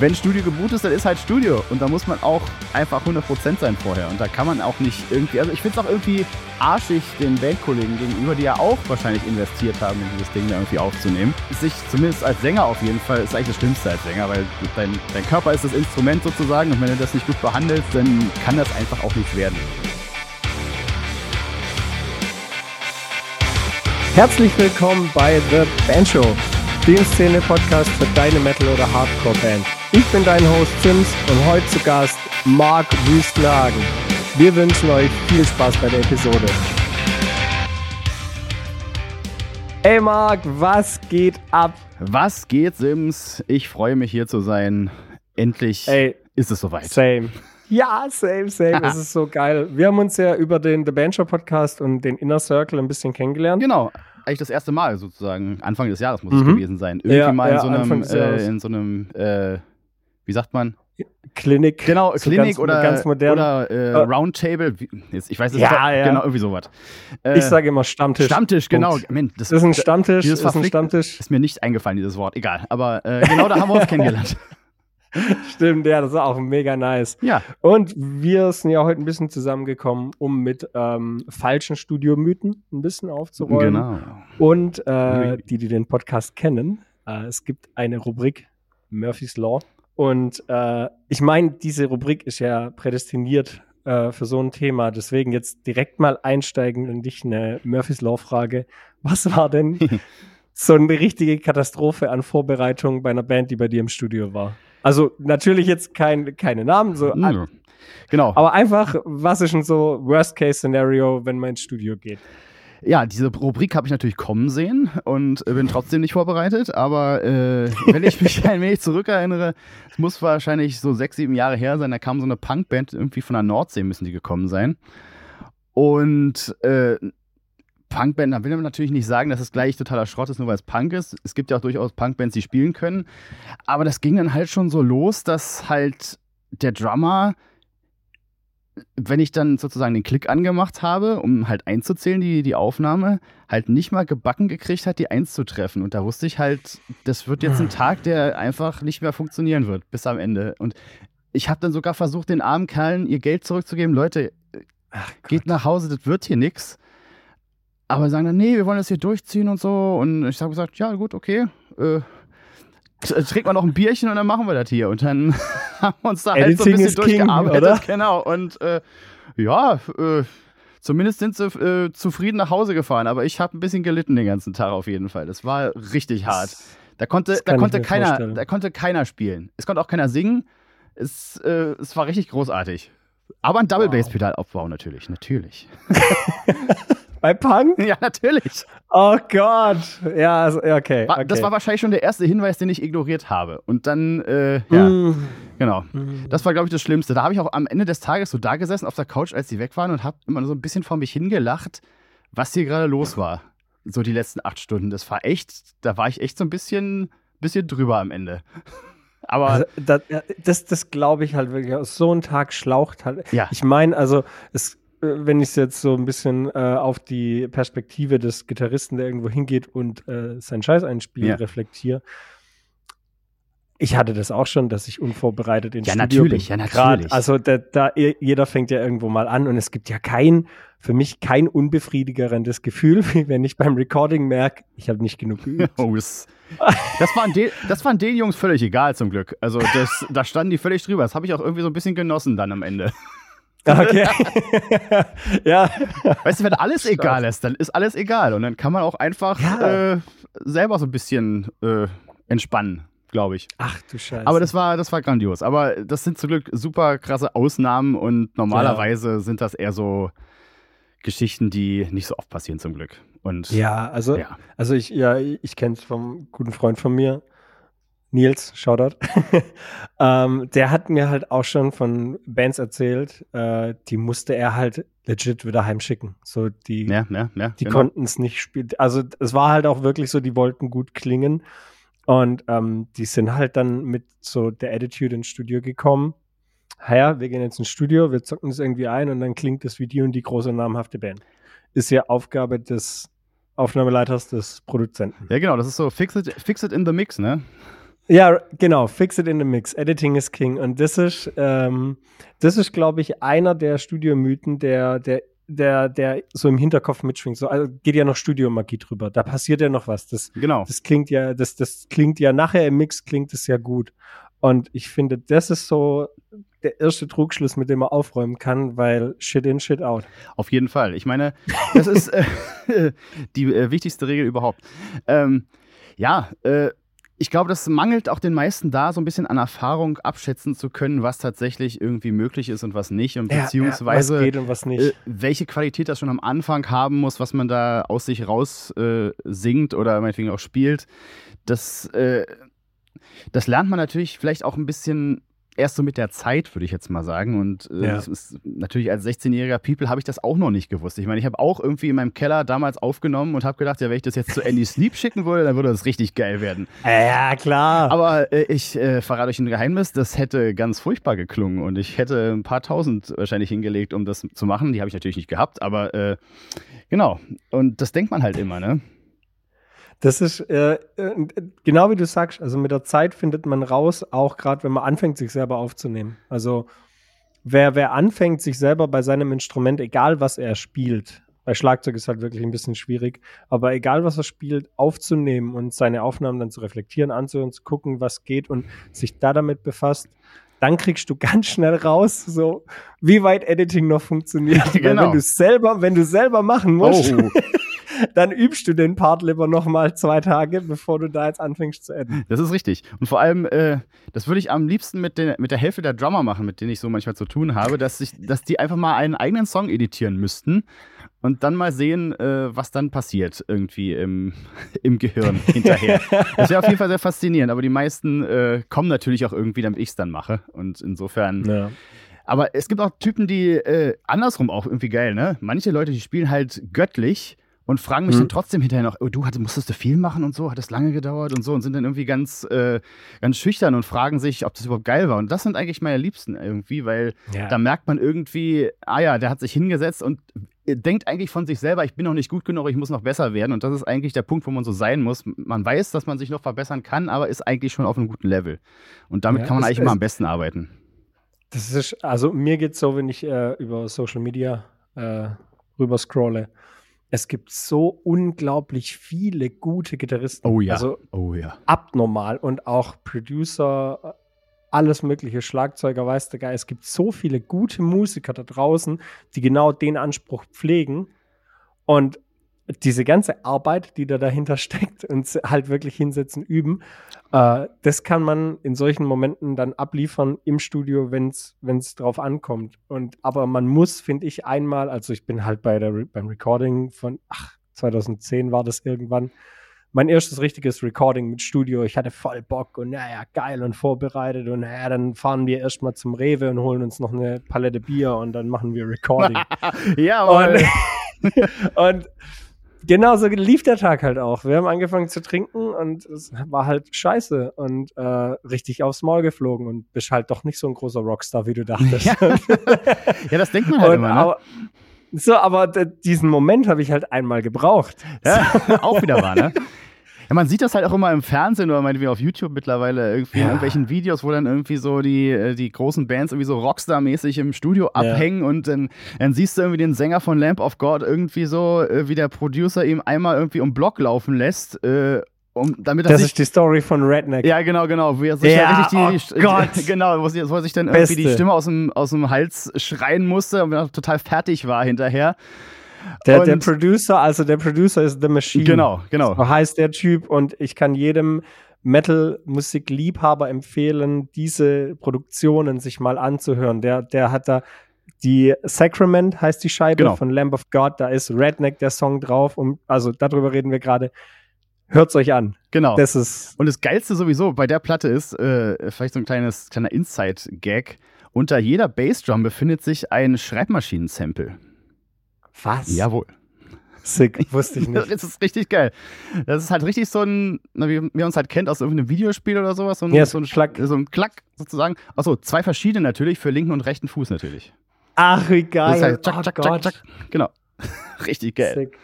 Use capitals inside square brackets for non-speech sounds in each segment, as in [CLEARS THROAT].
Wenn Studio geboot ist, dann ist halt Studio. Und da muss man auch einfach 100% sein vorher. Und da kann man auch nicht irgendwie. Also, ich finde es auch irgendwie arschig den Bandkollegen gegenüber, die ja auch wahrscheinlich investiert haben, in dieses Ding da irgendwie aufzunehmen. Sich zumindest als Sänger auf jeden Fall ist eigentlich das Schlimmste als Sänger, weil dein, dein Körper ist das Instrument sozusagen. Und wenn du das nicht gut behandelst, dann kann das einfach auch nichts werden. Herzlich willkommen bei The Band Show, Szene-Podcast für deine Metal- oder Hardcore-Band. Ich bin dein Host Sims und heute zu Gast Marc Wüstlagen. Wir wünschen euch viel Spaß bei der Episode. Ey Marc, was geht ab? Was geht, Sims? Ich freue mich hier zu sein. Endlich Ey, ist es soweit. same. Ja, same, same. Es [LAUGHS] ist so geil. Wir haben uns ja über den The Band Show Podcast und den Inner Circle ein bisschen kennengelernt. Genau. Eigentlich das erste Mal sozusagen. Anfang des Jahres muss es Mhm. gewesen sein. Irgendwie Ja, mal in ja, so einem, äh, in so einem, äh, wie sagt man? Klinik. Genau, So Klinik ganz, oder, ganz modern. oder äh, Äh, Roundtable. Jetzt, ich weiß es Ja, nicht. ja. Genau, irgendwie sowas. Äh, Ich sage immer Stammtisch. Stammtisch, genau. Mensch, das, Das ist ein Stammtisch. dieses ist ein Stammtisch. ist mir nicht eingefallen, dieses Wort. Egal. Aber äh, genau da haben wir uns [LAUGHS] kennengelernt. [LAUGHS] Stimmt, ja, das ist auch mega nice. Ja, Und wir sind ja heute ein bisschen zusammengekommen, um mit ähm, falschen Studiomythen ein bisschen aufzuräumen. genau. Und äh, die, die den Podcast kennen, äh, es gibt eine Rubrik Murphy's Law. Und äh, ich meine, diese Rubrik ist ja prädestiniert äh, für so ein Thema. Deswegen jetzt direkt mal einsteigen und dich eine Murphy's Law-Frage. Was war denn [LAUGHS] so eine richtige Katastrophe an Vorbereitung bei einer Band, die bei dir im Studio war? Also natürlich jetzt kein, keine Namen, so, Hm. Genau. aber einfach, was ist denn so Worst-Case-Szenario, wenn man ins Studio geht? Ja, diese Rubrik habe ich natürlich kommen sehen und bin trotzdem nicht vorbereitet. Aber äh, wenn ich mich [LAUGHS] ein wenig zurückerinnere, es muss wahrscheinlich so sechs, sieben Jahre her sein, da kam so eine Punkband irgendwie von der Nordsee, müssen die gekommen sein. Und äh, Punkband, da will man natürlich nicht sagen, dass es gleich totaler Schrott ist, nur weil es Punk ist. Es gibt ja auch durchaus Punkbands, die spielen können. Aber das ging dann halt schon so los, dass halt der Drummer wenn ich dann sozusagen den Klick angemacht habe, um halt einzuzählen, die, die Aufnahme, halt nicht mal gebacken gekriegt hat, die Eins zu treffen. Und da wusste ich halt, das wird jetzt ein Tag, der einfach nicht mehr funktionieren wird, bis am Ende. Und ich habe dann sogar versucht, den armen Kerlen ihr Geld zurückzugeben. Leute, geht nach Hause, das wird hier nix. Aber sagen dann, nee, wir wollen das hier durchziehen und so. Und ich habe gesagt, ja, gut, okay. Äh, t- trinken wir noch ein Bierchen und dann machen wir das hier. Und dann [LAUGHS] haben wir uns da halt so ein bisschen is king, durchgearbeitet. oder? Genau. Und äh, ja, äh, zumindest sind sie äh, zufrieden nach Hause gefahren. Aber ich habe ein bisschen gelitten den ganzen Tag auf jeden Fall. Das war richtig hart. Da konnte, da konnte keiner, vorstellen. da konnte keiner spielen. Es konnte auch keiner singen. Es, äh, es war richtig großartig. Aber ein Double Bass Pedal aufbauen natürlich, natürlich. [LAUGHS] [LAUGHS] Bei Punk? [LAUGHS] ja, natürlich. Oh Gott. Ja, also, okay, War, okay. Das war wahrscheinlich schon der erste Hinweis, den ich ignoriert habe. Und dann, äh, ja, Mm. genau. Das war, glaube ich, das Schlimmste. Da habe ich auch am Ende des Tages so da gesessen auf der Couch, als die weg waren und habe immer so ein bisschen vor mich hingelacht, was hier gerade los war. So die letzten acht Stunden. Das war echt, da war ich echt so ein bisschen, bisschen drüber am Ende. [LAUGHS] Aber Also, das, das, das glaube ich halt wirklich. So ein Tag schlaucht halt. ja, Ich meine, also, es, wenn ich es jetzt so ein bisschen äh, auf die Perspektive des Gitarristen, der irgendwo hingeht und äh, seinen Scheiß einspielt, Ja. reflektiere. Ich hatte das auch schon, dass ich unvorbereitet ins Ja, Studio natürlich, bin. ja, Grad, natürlich. also da, da, jeder fängt ja irgendwo mal an und es gibt ja kein, für mich kein unbefriedigerendes Gefühl, [LAUGHS] wie wenn ich beim Recording merke, ich habe nicht genug geübt. [LAUGHS] Oh, das, das, waren den, das waren den Jungs völlig egal zum Glück. Also das, da standen die völlig drüber. Das habe ich auch irgendwie so ein bisschen genossen dann am Ende. Okay. [LAUGHS] ja. Weißt du, wenn alles egal ist, dann ist alles egal. Und dann kann man auch einfach Ja. äh, selber so ein bisschen äh, entspannen, glaube ich. Ach du Scheiße. Aber das war, das war grandios. Aber das sind zum Glück super krasse Ausnahmen und normalerweise sind das eher so Geschichten, die nicht so oft passieren zum Glück. Und Ja, also, ja. also ich, ja, ich kenne es vom guten Freund von mir, Nils, Shoutout. [LAUGHS] ähm, der hat mir halt auch schon von Bands erzählt, äh, die musste er halt legit wieder heimschicken. So, die, Ja, ja, ja. die genau. konnten es nicht spielen. Also es war halt auch wirklich so, die wollten gut klingen. Und ähm, die sind halt dann mit so der Attitude ins Studio gekommen. Ja, wir gehen jetzt ins Studio, wir zocken das irgendwie ein und dann klingt das wie die und die große namhafte Band. Ist ja Aufgabe des Aufnahmeleiters des Produzenten. Ja, genau, das ist so fix it, fix it in the mix, ne? Ja, genau, fix it in the mix. Editing is king. Und das ist, ähm, das ist, glaube ich, einer der Studiomythen, der, der, der, der so im Hinterkopf mitschwingt. So, also geht ja noch Studiomagie drüber. Da passiert ja noch was. Das, Genau. das klingt ja, das, das klingt ja nachher im Mix klingt es ja gut. Und ich finde, das ist so der erste Trugschluss, mit dem man aufräumen kann, weil shit in, shit out. Auf jeden Fall. Ich meine, das ist [LAUGHS] äh, die äh, wichtigste Regel überhaupt. Ähm, ja, äh, ich glaube, das mangelt auch den meisten da, so ein bisschen an Erfahrung abschätzen zu können, was tatsächlich irgendwie möglich ist und was nicht. Und beziehungsweise was geht und was nicht. äh, welche Qualität das schon am Anfang haben muss, was man da aus sich raus äh, singt oder meinetwegen auch spielt. Das, äh, das lernt man natürlich vielleicht auch ein bisschen erst so mit der Zeit, würde ich jetzt mal sagen. Und äh, Ja. ist, natürlich als 16-jähriger People habe ich das auch noch nicht gewusst. Ich meine, ich habe auch irgendwie in meinem Keller damals aufgenommen und habe gedacht, ja, wenn ich das jetzt zu Andy Sleep schicken würde, dann würde das richtig geil werden. ja, klar. Aber äh, ich äh, verrate euch ein Geheimnis, das hätte ganz furchtbar geklungen und ich hätte ein paar tausend wahrscheinlich hingelegt, um das zu machen. Die habe ich natürlich nicht gehabt, aber äh, genau. Und das denkt man halt immer, ne? Das ist äh, äh, genau wie du sagst, also mit der Zeit findet man raus, auch gerade wenn man anfängt, sich selber aufzunehmen. Also wer, wer anfängt, sich selber bei seinem Instrument, egal was er spielt, bei Schlagzeug ist halt wirklich ein bisschen schwierig, aber egal was er spielt, aufzunehmen und seine Aufnahmen dann zu reflektieren, anzuhören, zu gucken, was geht und sich da damit befasst, dann kriegst du [LAUGHS] ganz schnell raus, so wie weit Editing noch funktioniert. Genau. Wenn du selber, wenn du selber machen musst, Oh, dann übst du den Part lieber noch mal zwei Tage, bevor du da jetzt anfängst zu adden. das ist richtig. Und vor allem, äh, das würde ich am liebsten mit, den, mit der Hälfte der Drummer machen, mit denen ich so manchmal zu tun habe, dass, ich, dass die einfach mal einen eigenen Song editieren müssten und dann mal sehen, äh, was dann passiert irgendwie im, [LAUGHS] im Gehirn hinterher. Das wäre auf jeden Fall sehr faszinierend, aber die meisten äh, kommen natürlich auch irgendwie, damit ich es dann mache. Und insofern. Ja. Aber es gibt auch Typen, die äh, andersrum auch irgendwie geil, ne? Manche Leute, die spielen halt göttlich und fragen mich Mhm. dann trotzdem hinterher noch, oh, du hattest, musstest du viel machen und so, hat das lange gedauert und so und sind dann irgendwie ganz, äh, ganz schüchtern und fragen sich, ob das überhaupt geil war. Und das sind eigentlich meine Liebsten irgendwie, weil Ja. da merkt man irgendwie, ah ja, der hat sich hingesetzt und denkt eigentlich von sich selber, ich bin noch nicht gut genug, ich muss noch besser werden. Und das ist eigentlich der Punkt, wo man so sein muss. Man weiß, dass man sich noch verbessern kann, aber ist eigentlich schon auf einem guten Level. Und damit Ja, kann man es- eigentlich immer es- am besten arbeiten. Das ist, also mir geht's so, wenn ich äh, über Social Media äh, rüber scrolle. Es gibt so unglaublich viele gute Gitarristen. Oh ja. Also oh ja. abnormal und auch Producer, alles mögliche, Schlagzeuger, weiß der Geil. Es gibt so viele gute Musiker da draußen, die genau den Anspruch pflegen und diese ganze Arbeit, die da dahinter [LAUGHS] steckt und halt wirklich hinsetzen, üben, äh, das kann man in solchen Momenten dann abliefern im Studio, wenn es drauf ankommt. Und aber man muss, finde ich, einmal, also ich bin halt bei der beim Recording von, ach, 2010 war das irgendwann, mein erstes richtiges Recording mit Studio. Ich hatte voll Bock und naja, geil und vorbereitet und naja, dann fahren wir erstmal zum Rewe und holen uns noch eine Palette Bier und dann machen wir Recording. [LAUGHS] ja, und, [LAUGHS] aber und genauso lief der Tag halt auch. Wir haben angefangen zu trinken und es war halt scheiße und äh, richtig aufs Maul geflogen und bist halt doch nicht so ein großer Rockstar, wie du dachtest. [LAUGHS] Ja. ja, das denkt man halt und, immer, ne? aber, so, aber diesen Moment habe ich halt einmal gebraucht. Ja, [LAUGHS] auch wieder wahr, ne? [LAUGHS] Ja, man sieht das halt auch immer im Fernsehen oder meinetwegen auf YouTube mittlerweile irgendwie in Ja. irgendwelchen Videos, wo dann irgendwie so die, äh, die großen Bands irgendwie so Rockstar-mäßig im Studio abhängen und dann, dann siehst du irgendwie den Sänger von Lamp of God irgendwie so, äh, wie der Producer ihm einmal irgendwie um Block laufen lässt, äh, um, damit Das ist die Story von Redneck. ja, genau, genau. Wie er sich Ja, da richtig die, oh Gott. [LAUGHS] genau, wo, wo er sich dann irgendwie die Beste. Stimme aus dem, aus dem Hals schreien musste und total fertig war hinterher. Der, der Producer, also der Producer ist The Machine. Genau, genau. So heißt der Typ und ich kann jedem Metal-Musik-Liebhaber empfehlen, diese Produktionen sich mal anzuhören. Der, der hat da die Sacrament heißt die Scheibe Genau. von Lamb of God, da ist Redneck der Song drauf und also darüber reden wir gerade. Hört's euch an. Genau. Das ist Und das Geilste sowieso bei der Platte ist, äh, vielleicht so ein kleines, kleiner Inside-Gag. Unter jeder Bassdrum befindet sich ein Schreibmaschinen-Sample. Was? Jawohl. Sick, [LAUGHS] wusste ich nicht. Das ist richtig geil. Das ist halt richtig so ein, na, wie man uns halt kennt aus irgendeinem Videospiel oder sowas. So ein, Ja, so ein Klack. So ein Klack sozusagen. Achso, zwei verschiedene natürlich für linken und rechten Fuß natürlich. Ach, wie Das geil. ist halt tschack, tschack, Gott. tschack, tschack. Genau. [LAUGHS] richtig geil. Sick.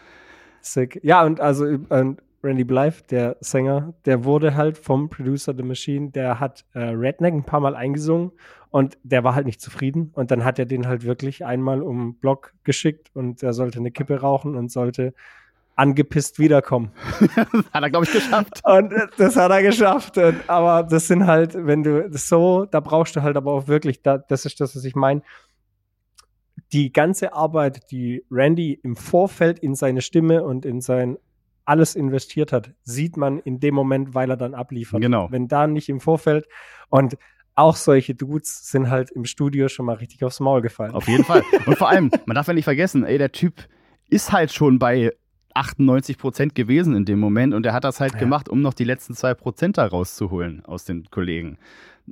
Sick. Ja, und also und Randy Blythe, der Sänger, der wurde halt vom Producer The Machine, der hat äh, Redneck ein paar Mal eingesungen und der war halt nicht zufrieden. Und dann hat er den halt wirklich einmal um Block geschickt und er sollte eine Kippe rauchen und sollte angepisst wiederkommen. [LAUGHS] hat er, glaube ich, geschafft. Und äh, das hat er geschafft. Und, aber das sind halt, wenn du das so, da brauchst du halt aber auch wirklich, da, das ist das, was ich meine. Die ganze Arbeit, die Randy im Vorfeld in seine Stimme und in sein alles investiert hat, sieht man in dem Moment, weil er dann abliefert. Genau. Wenn da nicht im Vorfeld und auch solche Dudes sind halt im Studio schon mal richtig aufs Maul gefallen. Auf jeden Fall. [LAUGHS] Und vor allem, man darf ja nicht vergessen, ey, der Typ ist halt schon bei 98 Prozent gewesen in dem Moment und er hat das halt ja. gemacht, um noch die letzten zwei Prozent da rauszuholen aus den Kollegen.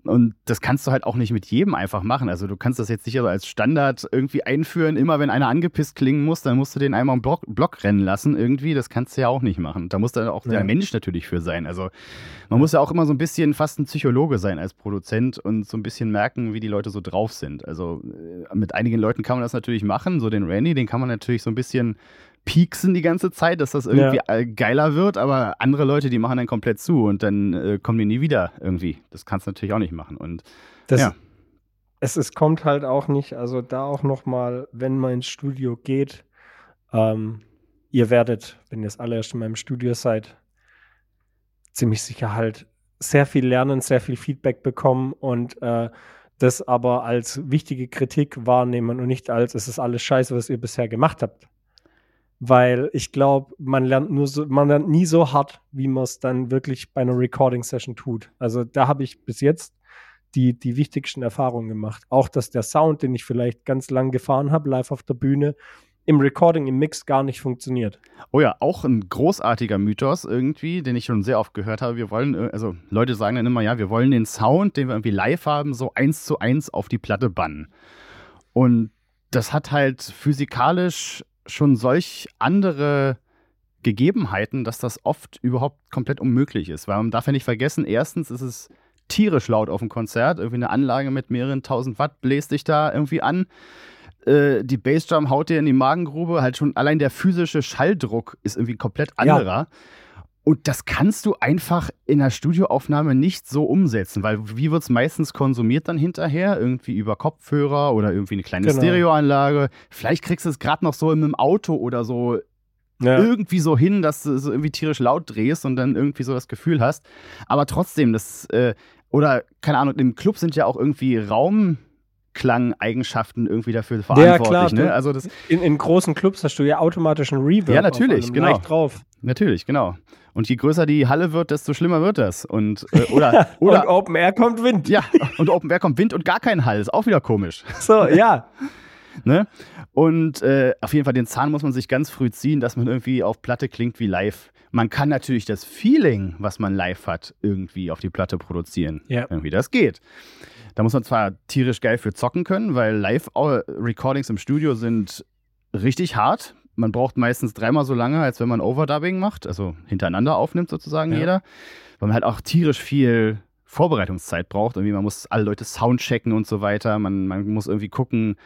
Und das kannst du halt auch nicht mit jedem einfach machen. Also du kannst das jetzt nicht als Standard irgendwie einführen. Immer wenn einer angepisst klingen muss, dann musst du den einmal im Block, Block rennen lassen irgendwie. Das kannst du ja auch nicht machen. Da muss dann auch ja. der Mensch natürlich für sein. Also man muss ja auch immer so ein bisschen fast ein Psychologe sein als Produzent und so ein bisschen merken, wie die Leute so drauf sind. Also äh, mit einigen Leuten kann man das natürlich machen. So den Randy, den kann man natürlich so ein bisschen pieksen die ganze Zeit, dass das irgendwie ja. geiler wird, aber andere Leute, die machen dann komplett zu und dann äh, kommen die nie wieder irgendwie. Das kannst du natürlich auch nicht machen. Und das, ja. Es, es kommt halt auch nicht, also da auch nochmal, wenn man ins Studio geht, ähm, ihr werdet, wenn ihr es alle erst in meinem Studio seid, ziemlich sicher halt sehr viel lernen, sehr viel Feedback bekommen und äh, das aber als wichtige Kritik wahrnehmen und nicht als, es ist alles scheiße, was ihr bisher gemacht habt weil ich glaube, man lernt nur so, man lernt nie so hart, wie man es dann wirklich bei einer Recording-Session tut. Also da habe ich bis jetzt die, die wichtigsten Erfahrungen gemacht. Auch, dass der Sound, den ich vielleicht ganz lang gefahren habe, live auf der Bühne, im Recording, im Mix gar nicht funktioniert. Oh ja, auch ein großartiger Mythos irgendwie, den ich schon sehr oft gehört habe. Wir wollen, äh, also Leute sagen dann immer, ja, wir wollen den Sound, den wir irgendwie live haben, so eins zu eins auf die Platte bannen. Und das hat halt physikalisch schon solch andere Gegebenheiten, dass das oft überhaupt komplett unmöglich ist. Weil man darf ja nicht vergessen, erstens ist es tierisch laut auf dem Konzert. Irgendwie eine Anlage mit mehreren tausend Watt bläst dich da irgendwie an. Äh, die Bassdrum haut dir in die Magengrube. Halt schon allein der physische Schalldruck ist irgendwie komplett anderer. Ja. Und das kannst du einfach in der Studioaufnahme nicht so umsetzen, weil wie wird es meistens konsumiert dann hinterher? Irgendwie über Kopfhörer oder irgendwie eine kleine genau. Stereoanlage. Vielleicht kriegst du es gerade noch so im Auto oder so ja. irgendwie so hin, dass du so irgendwie tierisch laut drehst und dann irgendwie so das Gefühl hast. Aber trotzdem, das, äh, oder keine Ahnung, im Club sind ja auch irgendwie Raum. Klangeigenschaften irgendwie dafür verantwortlich. Ja, klar. Ne? Also das in, in, großen Clubs hast du ja automatisch einen Reverb. Ja, natürlich, genau. drauf. Natürlich, genau. Und je größer die Halle wird, desto schlimmer wird das. Und, äh, [LAUGHS] oder, oder, und Open Air kommt Wind. Ja, und Open Air kommt Wind und gar kein Hall. Ist auch wieder komisch. So, ja. [LAUGHS] ne? Und äh, auf jeden Fall den Zahn muss man sich ganz früh ziehen, dass man irgendwie auf Platte klingt wie live. Man kann natürlich das Feeling, was man live hat, irgendwie auf die Platte produzieren. Ja. Irgendwie das geht. Da muss man zwar tierisch geil für zocken können, weil Live-Recordings im Studio sind richtig hart. Man braucht meistens dreimal so lange, als wenn man Overdubbing macht, also hintereinander aufnimmt sozusagen ja. jeder. Weil man halt auch tierisch viel Vorbereitungszeit braucht. Irgendwie, man muss alle Leute soundchecken und so weiter. Man, man muss irgendwie gucken,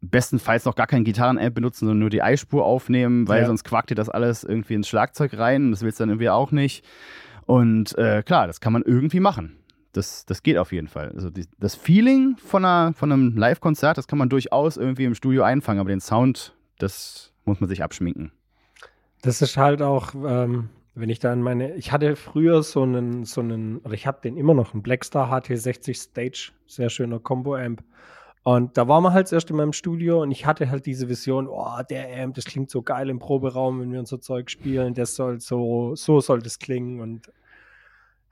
bestenfalls noch gar kein Gitarrenamp benutzen, sondern nur die Eispur aufnehmen, weil ja. sonst quakt dir das alles irgendwie ins Schlagzeug rein. Das willst du dann irgendwie auch nicht. Und äh, klar, das kann man irgendwie machen das, das geht auf jeden Fall. Also die, das Feeling von, einer, von einem Live-Konzert, das kann man durchaus irgendwie im Studio einfangen, aber den Sound, das muss man sich abschminken. Das ist halt auch, ähm, wenn ich da in meine, ich hatte früher so einen, so einen, oder ich habe den immer noch, einen Blackstar HT60 Stage, sehr schöner Combo-Amp. Und da war man halt erst in meinem Studio und ich hatte halt diese Vision, oh, der Amp, das klingt so geil im Proberaum, wenn wir unser Zeug spielen, das soll so, so soll das klingen und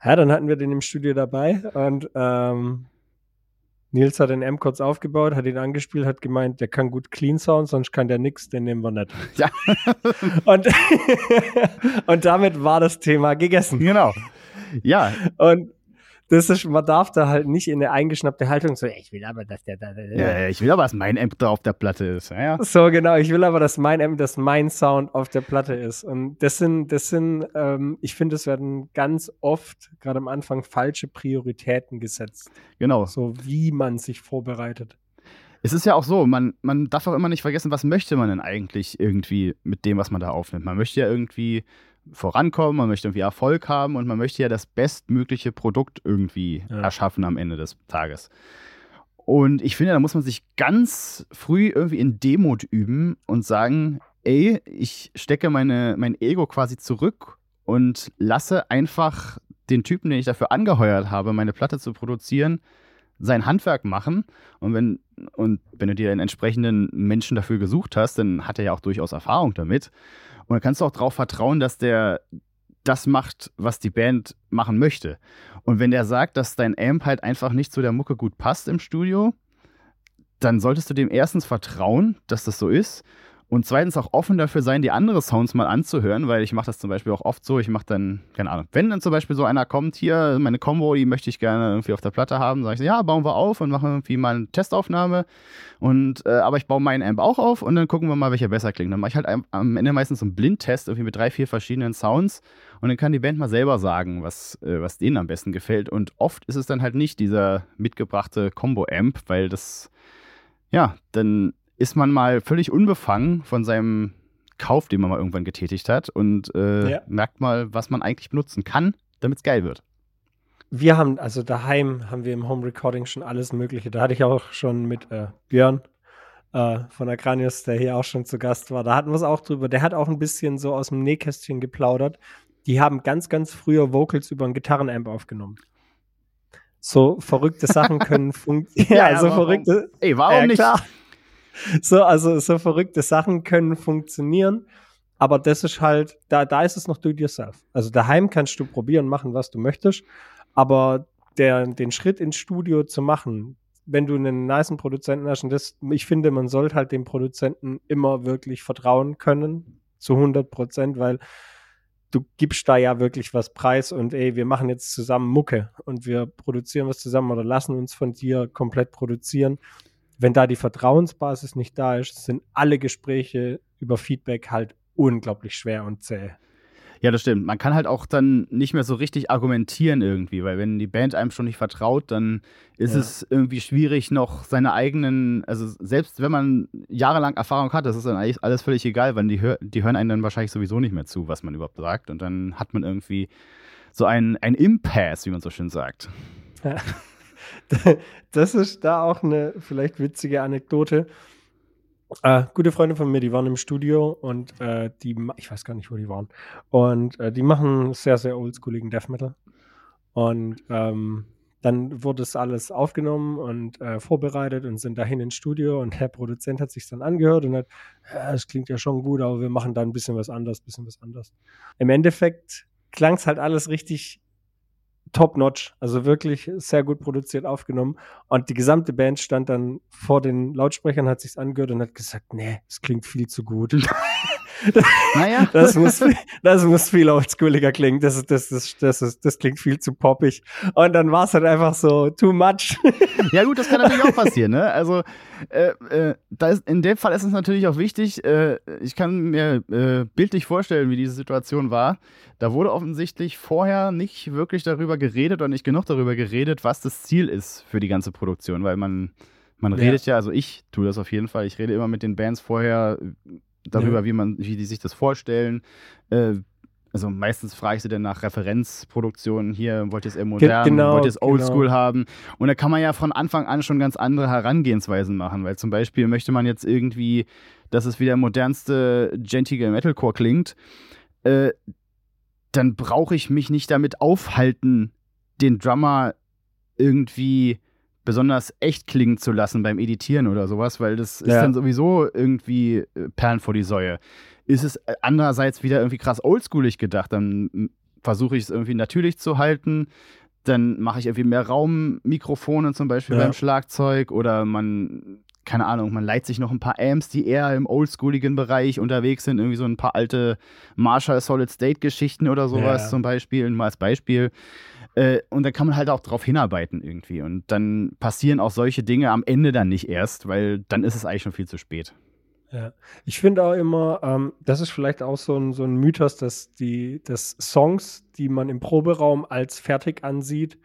ja, dann hatten wir den im Studio dabei und ähm, Nils hat den M kurz aufgebaut, hat ihn angespielt, hat gemeint, der kann gut Clean Sound, sonst kann der nix, den nehmen wir nicht. [LAUGHS] Ja. und, [LAUGHS] und damit war das Thema gegessen. Genau. Ja. Und das ist, man darf da halt nicht in eine eingeschnappte Haltung so, ich will aber, dass der da. Ja, ich will aber, dass mein Amp da auf der Platte ist. Ja, ja. So, genau, ich will aber, dass mein Amp, dass mein Sound auf der Platte ist. Und das sind, das sind, ähm, ich finde, es werden ganz oft, gerade am Anfang, falsche Prioritäten gesetzt. Genau. So wie man sich vorbereitet. Es ist ja auch so, man, man darf auch immer nicht vergessen, was möchte man denn eigentlich irgendwie mit dem, was man da aufnimmt. Man möchte ja irgendwie vorankommen, man möchte irgendwie Erfolg haben und man möchte ja das bestmögliche Produkt irgendwie Ja. erschaffen am Ende des Tages. Und ich finde, da muss man sich ganz früh irgendwie in Demut üben und sagen, ey, ich stecke meine, mein Ego quasi zurück und lasse einfach den Typen, den ich dafür angeheuert habe, meine Platte zu produzieren, sein Handwerk machen. Und wenn, und wenn du dir einen entsprechenden Menschen dafür gesucht hast, dann hat er ja auch durchaus Erfahrung damit. Und dann kannst du auch darauf vertrauen, dass der das macht, was die Band machen möchte. Und wenn der sagt, dass dein Amp halt einfach nicht zu der Mucke gut passt im Studio, dann solltest du dem erstens vertrauen, dass das so ist. Und zweitens auch offen dafür sein, die andere Sounds mal anzuhören, weil ich mache das zum Beispiel auch oft so. Ich mache dann, keine Ahnung, wenn dann zum Beispiel so einer kommt, hier, meine Combo, die möchte ich gerne irgendwie auf der Platte haben, sage ich so, ja, bauen wir auf und machen irgendwie mal eine Testaufnahme. Und, äh, aber ich baue meinen Amp auch auf und dann gucken wir mal, welcher besser klingt. Dann mache ich halt am- Ende meistens so einen Blindtest irgendwie mit drei, vier verschiedenen Sounds und dann kann die Band mal selber sagen, was, äh, was denen am besten gefällt. Und oft ist es dann halt nicht dieser mitgebrachte Combo-Amp, weil das, ja, dann ist man mal völlig unbefangen von seinem Kauf, den man mal irgendwann getätigt hat und äh, Ja. merkt mal, was man eigentlich benutzen kann, damit es geil wird. Wir haben, also daheim haben wir im Home Recording schon alles Mögliche. Da hatte ich auch schon mit äh, Björn äh, von Agranius, der hier auch schon zu Gast war. Da hatten wir es auch drüber. Der hat auch ein bisschen so aus dem Nähkästchen geplaudert. Die haben ganz, ganz früher Vocals über einen Gitarrenamp aufgenommen. So verrückte Sachen [LAUGHS] können funktionieren. Ja, [LAUGHS] ja, so warum? verrückte. Ey, warum Ja, nicht? So, also so verrückte Sachen können funktionieren. Aber das ist halt, da, da ist es noch do it yourself. Also daheim kannst du probieren, machen, was du möchtest. Aber der, den Schritt ins Studio zu machen, wenn du einen niceen Produzenten hast, und das, ich finde, man sollte halt dem Produzenten immer wirklich vertrauen können, zu 100 Prozent, weil du gibst da ja wirklich was preis und ey, wir machen jetzt zusammen Mucke und wir produzieren was zusammen oder lassen uns von dir komplett produzieren. Wenn da die Vertrauensbasis nicht da ist, sind alle Gespräche über Feedback halt unglaublich schwer und zäh. Ja, das stimmt. Man kann halt auch dann nicht mehr so richtig argumentieren irgendwie, weil wenn die Band einem schon nicht vertraut, dann ist Ja. es irgendwie schwierig, noch seine eigenen, also selbst wenn man jahrelang Erfahrung hat, das ist dann eigentlich alles völlig egal, weil die, hör, die hören einen dann wahrscheinlich sowieso nicht mehr zu, was man überhaupt sagt. Und dann hat man irgendwie so ein, ein Impasse, wie man so schön sagt. [LAUGHS] Das ist da auch eine vielleicht witzige Anekdote. Äh, gute Freunde von mir, die waren im Studio und äh, die, ich weiß gar nicht, wo die waren. Und äh, die machen sehr, sehr oldschooligen Death Metal. Und ähm, dann wurde es alles aufgenommen und äh, vorbereitet und sind dahin ins Studio und der Produzent hat sich dann angehört und hat, das klingt ja schon gut, aber wir machen da ein bisschen was anderes, bisschen was anderes. Im Endeffekt klang es halt alles richtig top-notch, also wirklich sehr gut produziert aufgenommen. Und die gesamte Band stand dann vor den Lautsprechern, hat sich's angehört und hat gesagt, nee, es klingt viel zu gut. [LAUGHS] Naja, [LAUGHS] Das muss, das muss viel oldschooliger klingen. Das, das, ist, das, ist, das klingt viel zu poppig. Und dann war es halt einfach so too much. Ja, gut, das kann natürlich auch [LAUGHS] passieren, ne? Also, äh, äh, da ist, in dem Fall ist es natürlich auch wichtig, äh, ich kann mir äh, bildlich vorstellen, wie diese Situation war. Da wurde offensichtlich vorher nicht wirklich darüber geredet oder nicht genug darüber geredet, was das Ziel ist für die ganze Produktion, weil man, man Ja. redet ja, also ich tue das auf jeden Fall, ich rede immer mit den Bands vorher darüber, Ja. wie man, wie die sich das vorstellen. Äh, also meistens frage ich sie dann nach Referenzproduktionen hier, wollt ihr es eher modern, genau, wollt ihr es oldschool genau. haben? Und da kann man ja von Anfang an schon ganz andere Herangehensweisen machen, weil zum Beispiel möchte man jetzt irgendwie, dass es wie der modernste gentige Metalcore klingt, äh, dann brauche ich mich nicht damit aufhalten, den Drummer irgendwie besonders echt klingen zu lassen beim Editieren oder sowas, weil das ist Ja. dann sowieso irgendwie äh, Perlen vor die Säue. Ist es äh, andererseits wieder irgendwie krass oldschoolig gedacht, dann mm, versuche ich es irgendwie natürlich zu halten, dann mache ich irgendwie mehr Raummikrofone zum Beispiel Ja. beim Schlagzeug oder man, keine Ahnung, man leiht sich noch ein paar Amps, die eher im oldschooligen Bereich unterwegs sind, irgendwie so ein paar alte Marshall Solid State Geschichten oder sowas Ja. zum Beispiel, mal als Beispiel. Äh, und dann kann man halt auch drauf hinarbeiten irgendwie. Und dann passieren auch solche Dinge am Ende dann nicht erst, weil dann ist es eigentlich schon viel zu spät. Ja. Ich finde auch immer, ähm, das ist vielleicht auch so ein, so ein Mythos, dass die dass Songs, die man im Proberaum als fertig ansieht,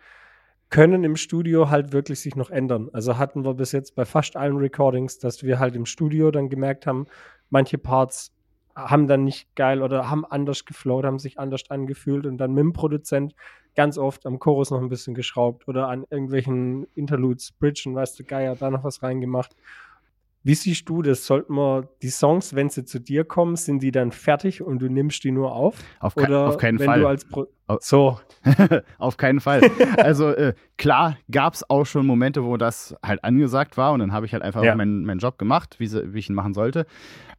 können im Studio halt wirklich sich noch ändern. Also hatten wir bis jetzt bei fast allen Recordings, dass wir halt im Studio dann gemerkt haben, manche Parts haben dann nicht geil oder haben anders geflowt, haben sich anders angefühlt und dann mit dem Produzent ganz oft am Chorus noch ein bisschen geschraubt oder an irgendwelchen Interludes, Bridge und weißt du, Geier, da noch was reingemacht. Wie siehst du das? Sollten wir die Songs, wenn sie zu dir kommen, sind die dann fertig und du nimmst die nur auf? Auf, ke Oder auf keinen Fall. So. [LAUGHS] auf keinen Fall. [LAUGHS] Also äh, klar gab es auch schon Momente, wo das halt angesagt war und dann habe ich halt einfach Ja. meinen, meinen Job gemacht, wie, sie, wie ich ihn machen sollte.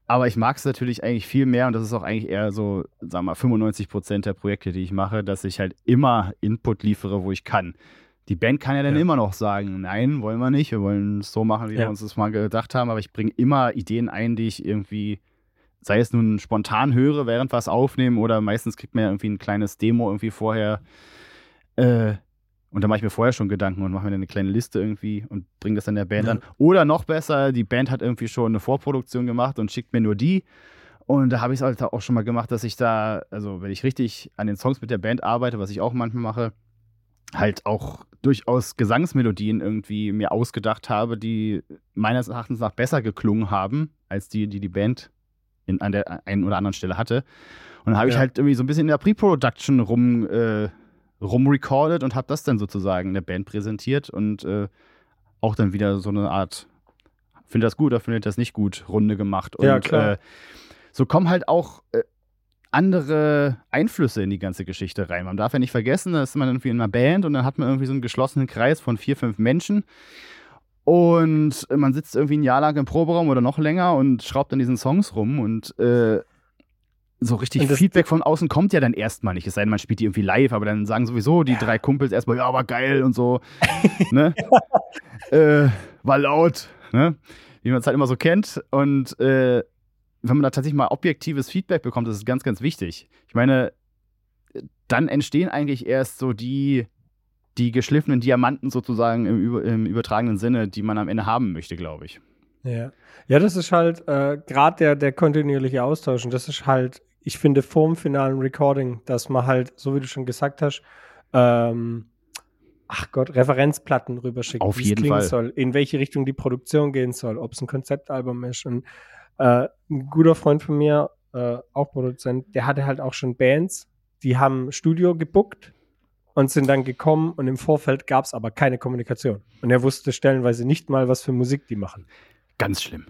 Aber ich mag es natürlich eigentlich viel mehr und das ist auch eigentlich eher so, sagen wir mal, 95 Prozent der Projekte, die ich mache, dass ich halt immer Input liefere, wo ich kann. Die Band kann ja dann Ja. immer noch sagen, nein, wollen wir nicht, wir wollen es so machen, wie Ja. wir uns das mal gedacht haben, aber ich bringe immer Ideen ein, die ich irgendwie, sei es nun spontan höre, während wir es aufnehmen oder meistens kriegt man ja irgendwie ein kleines Demo irgendwie vorher äh, und da mache ich mir vorher schon Gedanken und mache mir dann eine kleine Liste irgendwie und bringe das dann der Band Ja. an. Oder noch besser, die Band hat irgendwie schon eine Vorproduktion gemacht und schickt mir nur die. Und da habe ich es halt auch schon mal gemacht, dass ich da, also wenn ich richtig an den Songs mit der Band arbeite, was ich auch manchmal mache, halt auch durchaus Gesangsmelodien irgendwie mir ausgedacht habe, die meines Erachtens nach besser geklungen haben, als die, die die Band in, an der einen oder anderen Stelle hatte. Und dann habe ich Ja. halt irgendwie so ein bisschen in der Pre-Production rum, äh, rumrecorded und habe das dann sozusagen der Band präsentiert und äh, auch dann wieder so eine Art, findet das gut oder findet das nicht gut, Runde gemacht. Und Ja, klar. Äh, so kommen halt auch äh, andere Einflüsse in die ganze Geschichte rein. Man darf ja nicht vergessen, da ist man irgendwie in einer Band und dann hat man irgendwie so einen geschlossenen Kreis von vier, fünf Menschen. Und man sitzt irgendwie ein Jahr lang im Proberaum oder noch länger und schraubt an diesen Songs rum und äh, so richtig Feedback von außen kommt ja dann erstmal nicht. Es sei denn, man spielt die irgendwie live, aber dann sagen sowieso die drei Kumpels erstmal, ja, aber geil und so. [LAUGHS] ne? äh, war laut, ne? Wie man es halt immer so kennt. Und äh, wenn man da tatsächlich mal objektives Feedback bekommt, das ist ganz, ganz wichtig. Ich meine, dann entstehen eigentlich erst so die, die geschliffenen Diamanten sozusagen im, über, im übertragenen Sinne, die man am Ende haben möchte, glaube ich. Ja. ja, das ist halt äh, gerade der, der kontinuierliche Austausch und das ist halt, ich finde, vorm finalen Recording, dass man halt, so wie du schon gesagt hast, ähm, ach Gott, Referenzplatten rüberschickt, Auf wie es klingen Fall. soll, in welche Richtung die Produktion gehen soll, ob es ein Konzeptalbum ist. Und äh, ein guter Freund von mir, äh, auch Produzent, der hatte halt auch schon Bands, die haben Studio gebuckt und sind dann gekommen und im Vorfeld gab es aber keine Kommunikation. Und er wusste stellenweise nicht mal, was für Musik die machen. Ganz schlimm.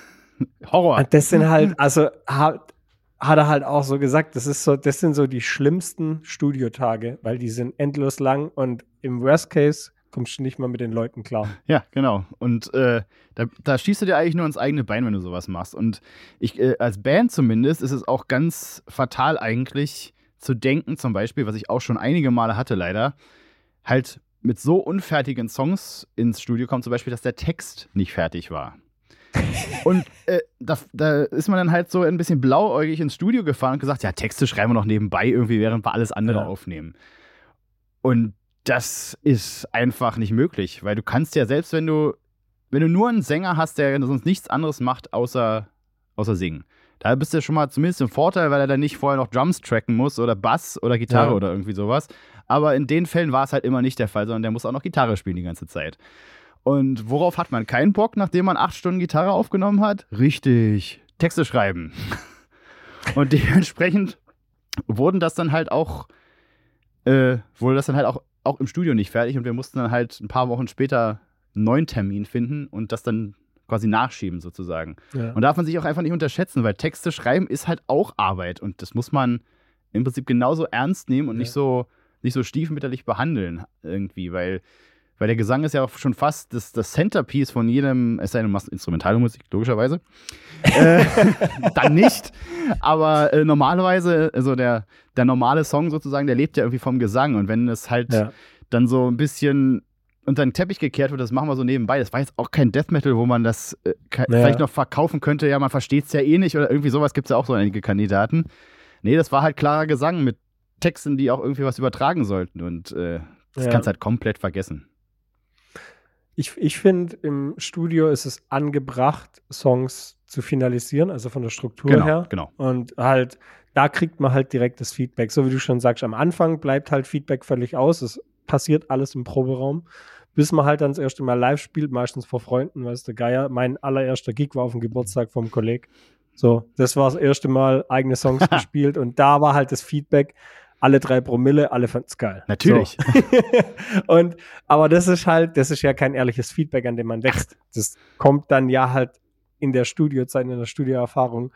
[LAUGHS] Horror. Und das sind halt, also hat, hat er halt auch so gesagt, das ist so, das sind so die schlimmsten Studiotage, weil die sind endlos lang und im Worst Case kommst du nicht mal mit den Leuten klar. [LAUGHS] Ja, genau. Und äh, da, da schießt du dir eigentlich nur ins eigene Bein, wenn du sowas machst. Und ich, äh, als Band zumindest, ist es auch ganz fatal eigentlich zu denken, zum Beispiel, was ich auch schon einige Male hatte, leider, halt mit so unfertigen Songs ins Studio kommt, zum Beispiel, dass der Text nicht fertig war. [LAUGHS] Und äh, da, da ist man dann halt so ein bisschen blauäugig ins Studio gefahren und gesagt, ja, Texte schreiben wir noch nebenbei irgendwie, während wir alles andere Ja. aufnehmen. Und das ist einfach nicht möglich, weil du kannst ja selbst, wenn du, wenn du nur einen Sänger hast, der sonst nichts anderes macht, außer, außer singen. Da bist du ja schon mal zumindest im Vorteil, weil er dann nicht vorher noch Drums tracken muss oder Bass oder Gitarre Ja. oder irgendwie sowas. Aber in den Fällen war es halt immer nicht der Fall, sondern der muss auch noch Gitarre spielen die ganze Zeit. Und worauf hat man keinen Bock, nachdem man acht Stunden Gitarre aufgenommen hat? Richtig, Texte schreiben. [LAUGHS] Und dementsprechend wurden das dann halt auch, äh, wurde das dann halt auch, auch im Studio nicht fertig und wir mussten dann halt ein paar Wochen später einen neuen Termin finden und das dann quasi nachschieben sozusagen. Ja. Und darf man sich auch einfach nicht unterschätzen, weil Texte schreiben ist halt auch Arbeit und das muss man im Prinzip genauso ernst nehmen und Ja. nicht so nicht so stiefmütterlich behandeln irgendwie, weil weil der Gesang ist ja auch schon fast das, das Centerpiece von jedem, es sei denn, du machst instrumentale Musik, logischerweise. [LAUGHS] äh, dann nicht. Aber äh, normalerweise, also der, der normale Song sozusagen, der lebt ja irgendwie vom Gesang. Und wenn es halt Ja. dann so ein bisschen unter den Teppich gekehrt wird, das machen wir so nebenbei. Das war jetzt auch kein Death Metal, wo man das äh, Ja. vielleicht noch verkaufen könnte. Ja, man versteht es ja eh nicht oder irgendwie sowas gibt es ja auch so einige Kandidaten. Nee, das war halt klarer Gesang mit Texten, die auch irgendwie was übertragen sollten. Und äh, das Ja. kannst du halt komplett vergessen. Ich, ich finde, im Studio ist es angebracht, Songs zu finalisieren, also von der Struktur Genau, her. genau. Und halt, da kriegt man halt direkt das Feedback. So wie du schon sagst, am Anfang bleibt halt Feedback völlig aus. Es passiert alles im Proberaum. Bis man halt dann das erste Mal live spielt, meistens vor Freunden, weißt du, Geier. Mein allererster Gig war auf dem Geburtstag vom Kollegen. So, das war das erste Mal eigene Songs [LAUGHS] gespielt und da war halt das Feedback, alle drei Promille, alle fanden es geil. Natürlich. So. [LAUGHS] und, aber das ist halt, das ist ja kein ehrliches Feedback, an dem man wächst. Das kommt dann ja halt in der Studiozeit, in der Studioerfahrung.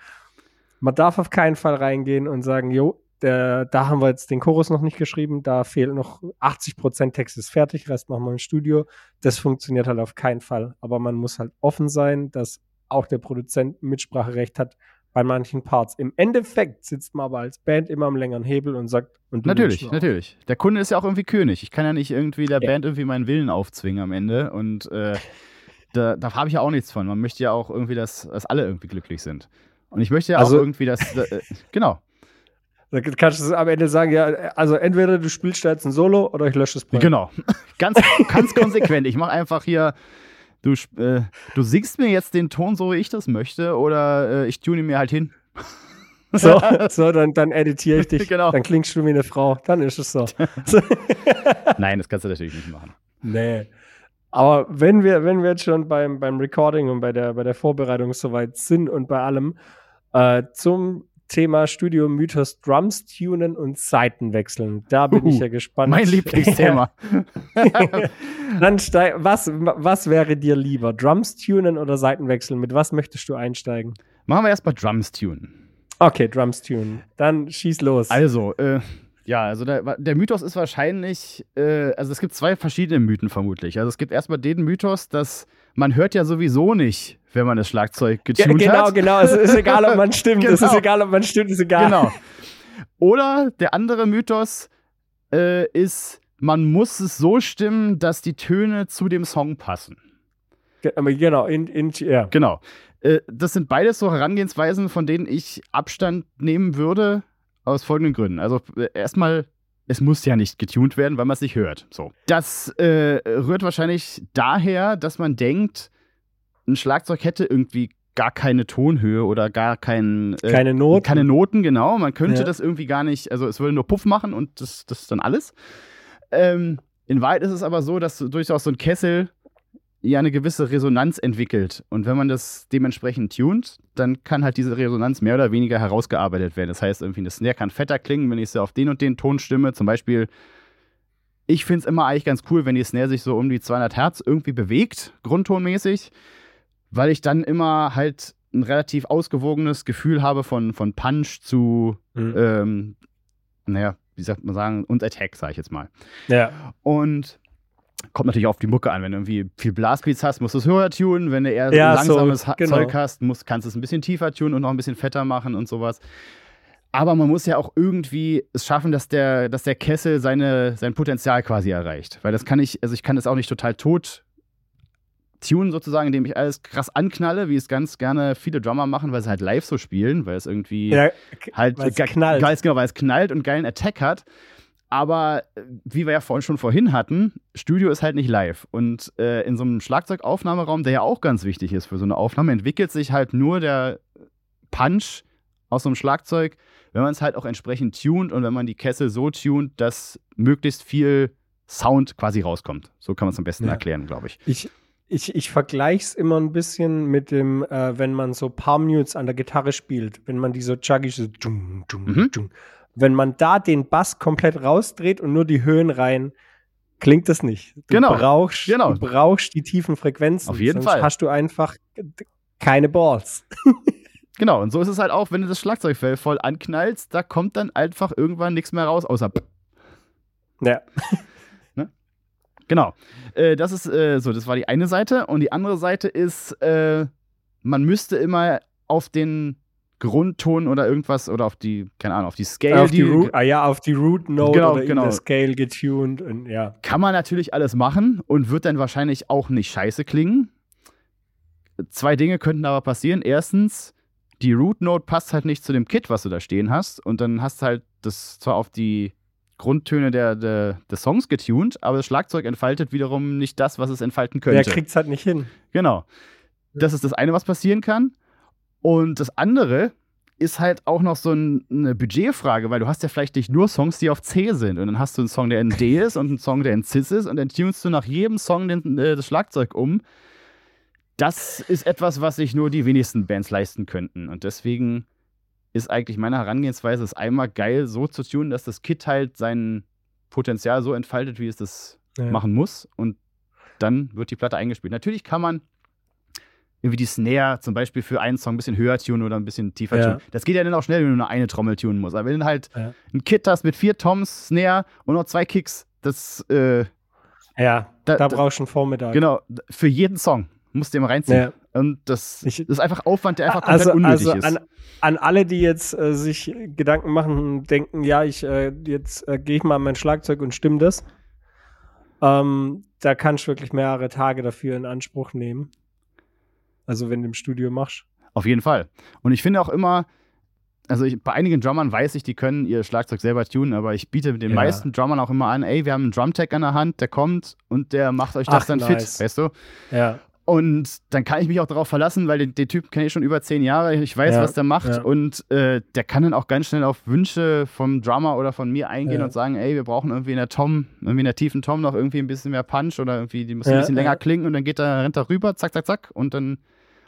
Man darf auf keinen Fall reingehen und sagen, jo, der, da haben wir jetzt den Chorus noch nicht geschrieben, da fehlt noch 80 Prozent Text ist fertig, Rest machen wir im Studio. Das funktioniert halt auf keinen Fall. Aber man muss halt offen sein, dass auch der Produzent Mitspracherecht hat bei manchen Parts. Im Endeffekt sitzt man aber als Band immer am längeren Hebel und sagt, und natürlich, natürlich. Der Kunde ist ja auch irgendwie König. Ich kann ja nicht irgendwie der Ja. Band irgendwie meinen Willen aufzwingen am Ende und äh, [LAUGHS] da, da habe ich ja auch nichts von. Man möchte ja auch irgendwie, dass, dass alle irgendwie glücklich sind. Und ich möchte ja Also- auch irgendwie, dass, äh, [LAUGHS] genau. Da kannst du am Ende sagen, ja, also entweder du spielst da jetzt ein Solo oder ich lösche das Projekt. Genau. [LAUGHS] Ganz, ganz konsequent. Ich mache einfach hier, du, äh, du singst mir jetzt den Ton so, wie ich das möchte, oder äh, ich tune ihn mir halt hin. [LAUGHS] So, so dann, dann editiere ich [LAUGHS] dich. Genau. Dann klingst du wie eine Frau. Dann ist es so. so. [LAUGHS] Nein, das kannst du natürlich nicht machen. Nee. Aber wenn wir, wenn wir jetzt schon beim, beim Recording und bei der, bei der Vorbereitung soweit sind und bei allem, äh, zum Thema Studio Mythos Drums tunen und Seiten wechseln. Da bin ich Uhu, ja gespannt. Mein Lieblingsthema. [LAUGHS] Dann steig, was, was wäre dir lieber? Drums tunen oder Seiten wechseln? Mit was möchtest du einsteigen? Machen wir erstmal Drums tunen. Okay, Drums tunen. Dann schieß los. Also, äh, ja, also der, der Mythos ist wahrscheinlich, äh, also es gibt zwei verschiedene Mythen vermutlich. Also es gibt erstmal den Mythos, dass man hört ja sowieso nicht, wenn man das Schlagzeug ja, getuned genau, hat. genau. Es ist egal, ob man [LAUGHS] stimmt. Es ist Genau. egal, ob man stimmt. Es ist egal. Genau. Oder der andere Mythos äh, ist, man muss es so stimmen, dass die Töne zu dem Song passen. Genau, in, in, ja. Genau. Äh, das sind beides so Herangehensweisen, von denen ich Abstand nehmen würde, aus folgenden Gründen. Also äh, erstmal, es muss ja nicht getuned werden, weil man es nicht hört. So. Das äh, rührt wahrscheinlich daher, dass man denkt, ein Schlagzeug hätte irgendwie gar keine Tonhöhe oder gar kein, äh, Keine Noten. keine Noten, genau. Man könnte Ja. das irgendwie gar nicht, also es würde nur Puff machen und das, das ist dann alles. Ähm, in Wahrheit ist es aber so, dass durchaus so ein Kessel ja eine gewisse Resonanz entwickelt. Und wenn man das dementsprechend tunt, dann kann halt diese Resonanz mehr oder weniger herausgearbeitet werden. Das heißt, irgendwie eine Snare kann fetter klingen, wenn ich sie auf den und den Ton stimme. Zum Beispiel, ich finde es immer eigentlich ganz cool, wenn die Snare sich so um die 200 Hertz irgendwie bewegt, grundtonmäßig, weil ich dann immer halt ein relativ ausgewogenes Gefühl habe von, von Punch zu, Mhm. ähm, naja, wie sagt man sagen, und Attack, sage ich jetzt mal. ja. Und kommt natürlich auf die Mucke an. Wenn du irgendwie viel Blastbeats hast, musst du es höher tunen. Wenn du eher so Ja, so, langsames Ha- genau. Zeug hast, musst, kannst du es ein bisschen tiefer tunen und noch ein bisschen fetter machen und sowas. Aber man muss ja auch irgendwie es schaffen, dass der, dass der Kessel seine, sein Potenzial quasi erreicht. Weil das kann ich, also ich kann es auch nicht total tot tunen sozusagen, indem ich alles krass anknalle, wie es ganz gerne viele Drummer machen, weil sie halt live so spielen, weil es irgendwie ja halt weil's ge- knallt. Geil, genau, weil es knallt und geilen Attack hat. Aber äh, wie wir ja vorhin schon vorhin hatten, Studio ist halt nicht live. Und äh, in so einem Schlagzeugaufnahmeraum, der ja auch ganz wichtig ist für so eine Aufnahme, entwickelt sich halt nur der Punch aus so einem Schlagzeug, wenn man es halt auch entsprechend tunt und wenn man die Kessel so tunt, dass möglichst viel Sound quasi rauskommt. So kann man es am besten Ja. erklären, glaube ich. Ich, ich, ich vergleiche es immer ein bisschen mit dem, äh, wenn man so Palm Mutes an der Gitarre spielt, wenn man die so chuggig so dschung, dschung, Mhm. dschung. Wenn man da den Bass komplett rausdreht und nur die Höhen rein, klingt das nicht. Du Genau, brauchst, genau. du brauchst die tiefen Frequenzen. Auf jeden sonst Fall. hast du einfach keine Balls. [LAUGHS] Genau, und so ist es halt auch, wenn du das Schlagzeugfell voll anknallst, da kommt dann einfach irgendwann nichts mehr raus, außer Ja. [LAUGHS] Genau. Äh, das ist äh, so, das war die eine Seite. Und die andere Seite ist, äh, man müsste immer auf den Grundton oder irgendwas oder auf die, keine Ahnung, auf die Scale, auf die, Root, ah ja, auf die Root Note Genau, oder in genau. der Scale getuned und ja. kann man natürlich alles machen und wird dann wahrscheinlich auch nicht scheiße klingen. Zwei Dinge könnten aber passieren. Erstens, die Root Note passt halt nicht zu dem Kit, was du da stehen hast. Und dann hast du halt das zwar auf die Grundtöne der, der, des Songs getuned, aber das Schlagzeug entfaltet wiederum nicht das, was es entfalten könnte. Der kriegt es halt nicht hin. Genau. Das ist das eine, was passieren kann. Und das andere ist halt auch noch so ein, eine Budgetfrage, weil du hast ja vielleicht nicht nur Songs, die auf C sind und dann hast du einen Song, der in D [LAUGHS] ist und einen Song, der in Cis ist und dann tunst du nach jedem Song den, äh, das Schlagzeug um. Das ist etwas, was sich nur die wenigsten Bands leisten könnten und deswegen ist eigentlich meine Herangehensweise, es einmal geil so zu tun, dass das Kit halt sein Potenzial so entfaltet, wie es das Ja. machen muss und dann wird die Platte eingespielt. Natürlich kann man irgendwie die Snare zum Beispiel für einen Song ein bisschen höher tunen oder ein bisschen tiefer Ja. tunen. Das geht ja dann auch schnell, wenn du nur eine Trommel tunen musst. Aber wenn du halt Ja. ein Kit hast mit vier Toms, Snare und noch zwei Kicks, das, äh, Ja, Da- da, brauchst du einen Vormittag. genau, für jeden Song musst du immer reinziehen. Ja. Und das, das ist einfach Aufwand, der einfach komplett Also, unnötig also ist. an, an alle, die jetzt äh, sich Gedanken machen und denken, ja, ich äh, jetzt äh, gehe ich mal an mein Schlagzeug und stimme das. Ähm, da kannst du wirklich mehrere Tage dafür in Anspruch nehmen. Also wenn du im Studio machst. Auf jeden Fall. Und ich finde auch immer, also ich, bei einigen Drummern weiß ich, die können ihr Schlagzeug selber tunen, aber ich biete den Ja. meisten Drummern auch immer an, ey, wir haben einen Drumtech an der Hand, der kommt und der macht euch das Ach, dann nice. fit, weißt du? Ja. Und dann kann ich mich auch darauf verlassen, weil den, den Typ kenne ich schon über zehn Jahre, ich weiß, Ja, was der macht ja. und äh, der kann dann auch ganz schnell auf Wünsche vom Drummer oder von mir eingehen und sagen, ey, wir brauchen irgendwie in der Tom, irgendwie in der tiefen Tom noch irgendwie ein bisschen mehr Punch oder irgendwie, die muss ein bisschen länger klingen und dann geht er, rennt er rüber, zack, zack, zack und dann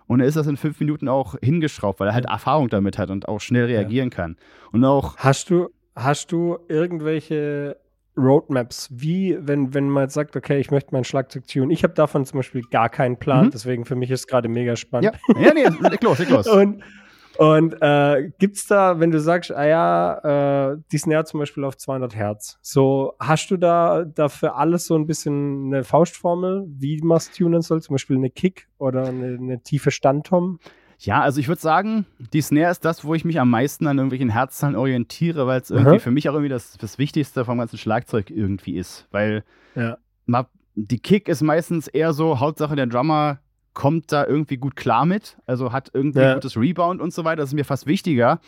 und dann ist das in fünf Minuten auch hingeschraubt, weil er halt Erfahrung damit hat und auch schnell reagieren kann. Und auch, Hast du, hast du irgendwelche Roadmaps, wie, wenn, wenn man jetzt sagt, okay, ich möchte mein Schlagzeug tunen. Ich habe davon zum Beispiel gar keinen Plan, Mhm. deswegen für mich ist es gerade mega spannend. ja, ja, nee, leg los, leg los. [LAUGHS] Und, und äh, gibt's da, wenn du sagst, ah ja, äh, die Snare zum Beispiel auf 200 Hertz, so hast du da dafür alles so ein bisschen eine Faustformel, wie man es tunen soll, zum Beispiel eine Kick oder eine, eine tiefe Standtom? Ja, also ich würde sagen, die Snare ist das, wo ich mich am meisten an irgendwelchen Herzzahlen orientiere, weil es irgendwie Aha. für mich auch irgendwie das, das Wichtigste vom ganzen Schlagzeug irgendwie ist. Weil Ja. ma- die Kick ist meistens eher so, Hauptsache der Drummer kommt da irgendwie gut klar mit, also hat irgendwie Ja. gutes Rebound und so weiter. Das ist mir fast wichtiger,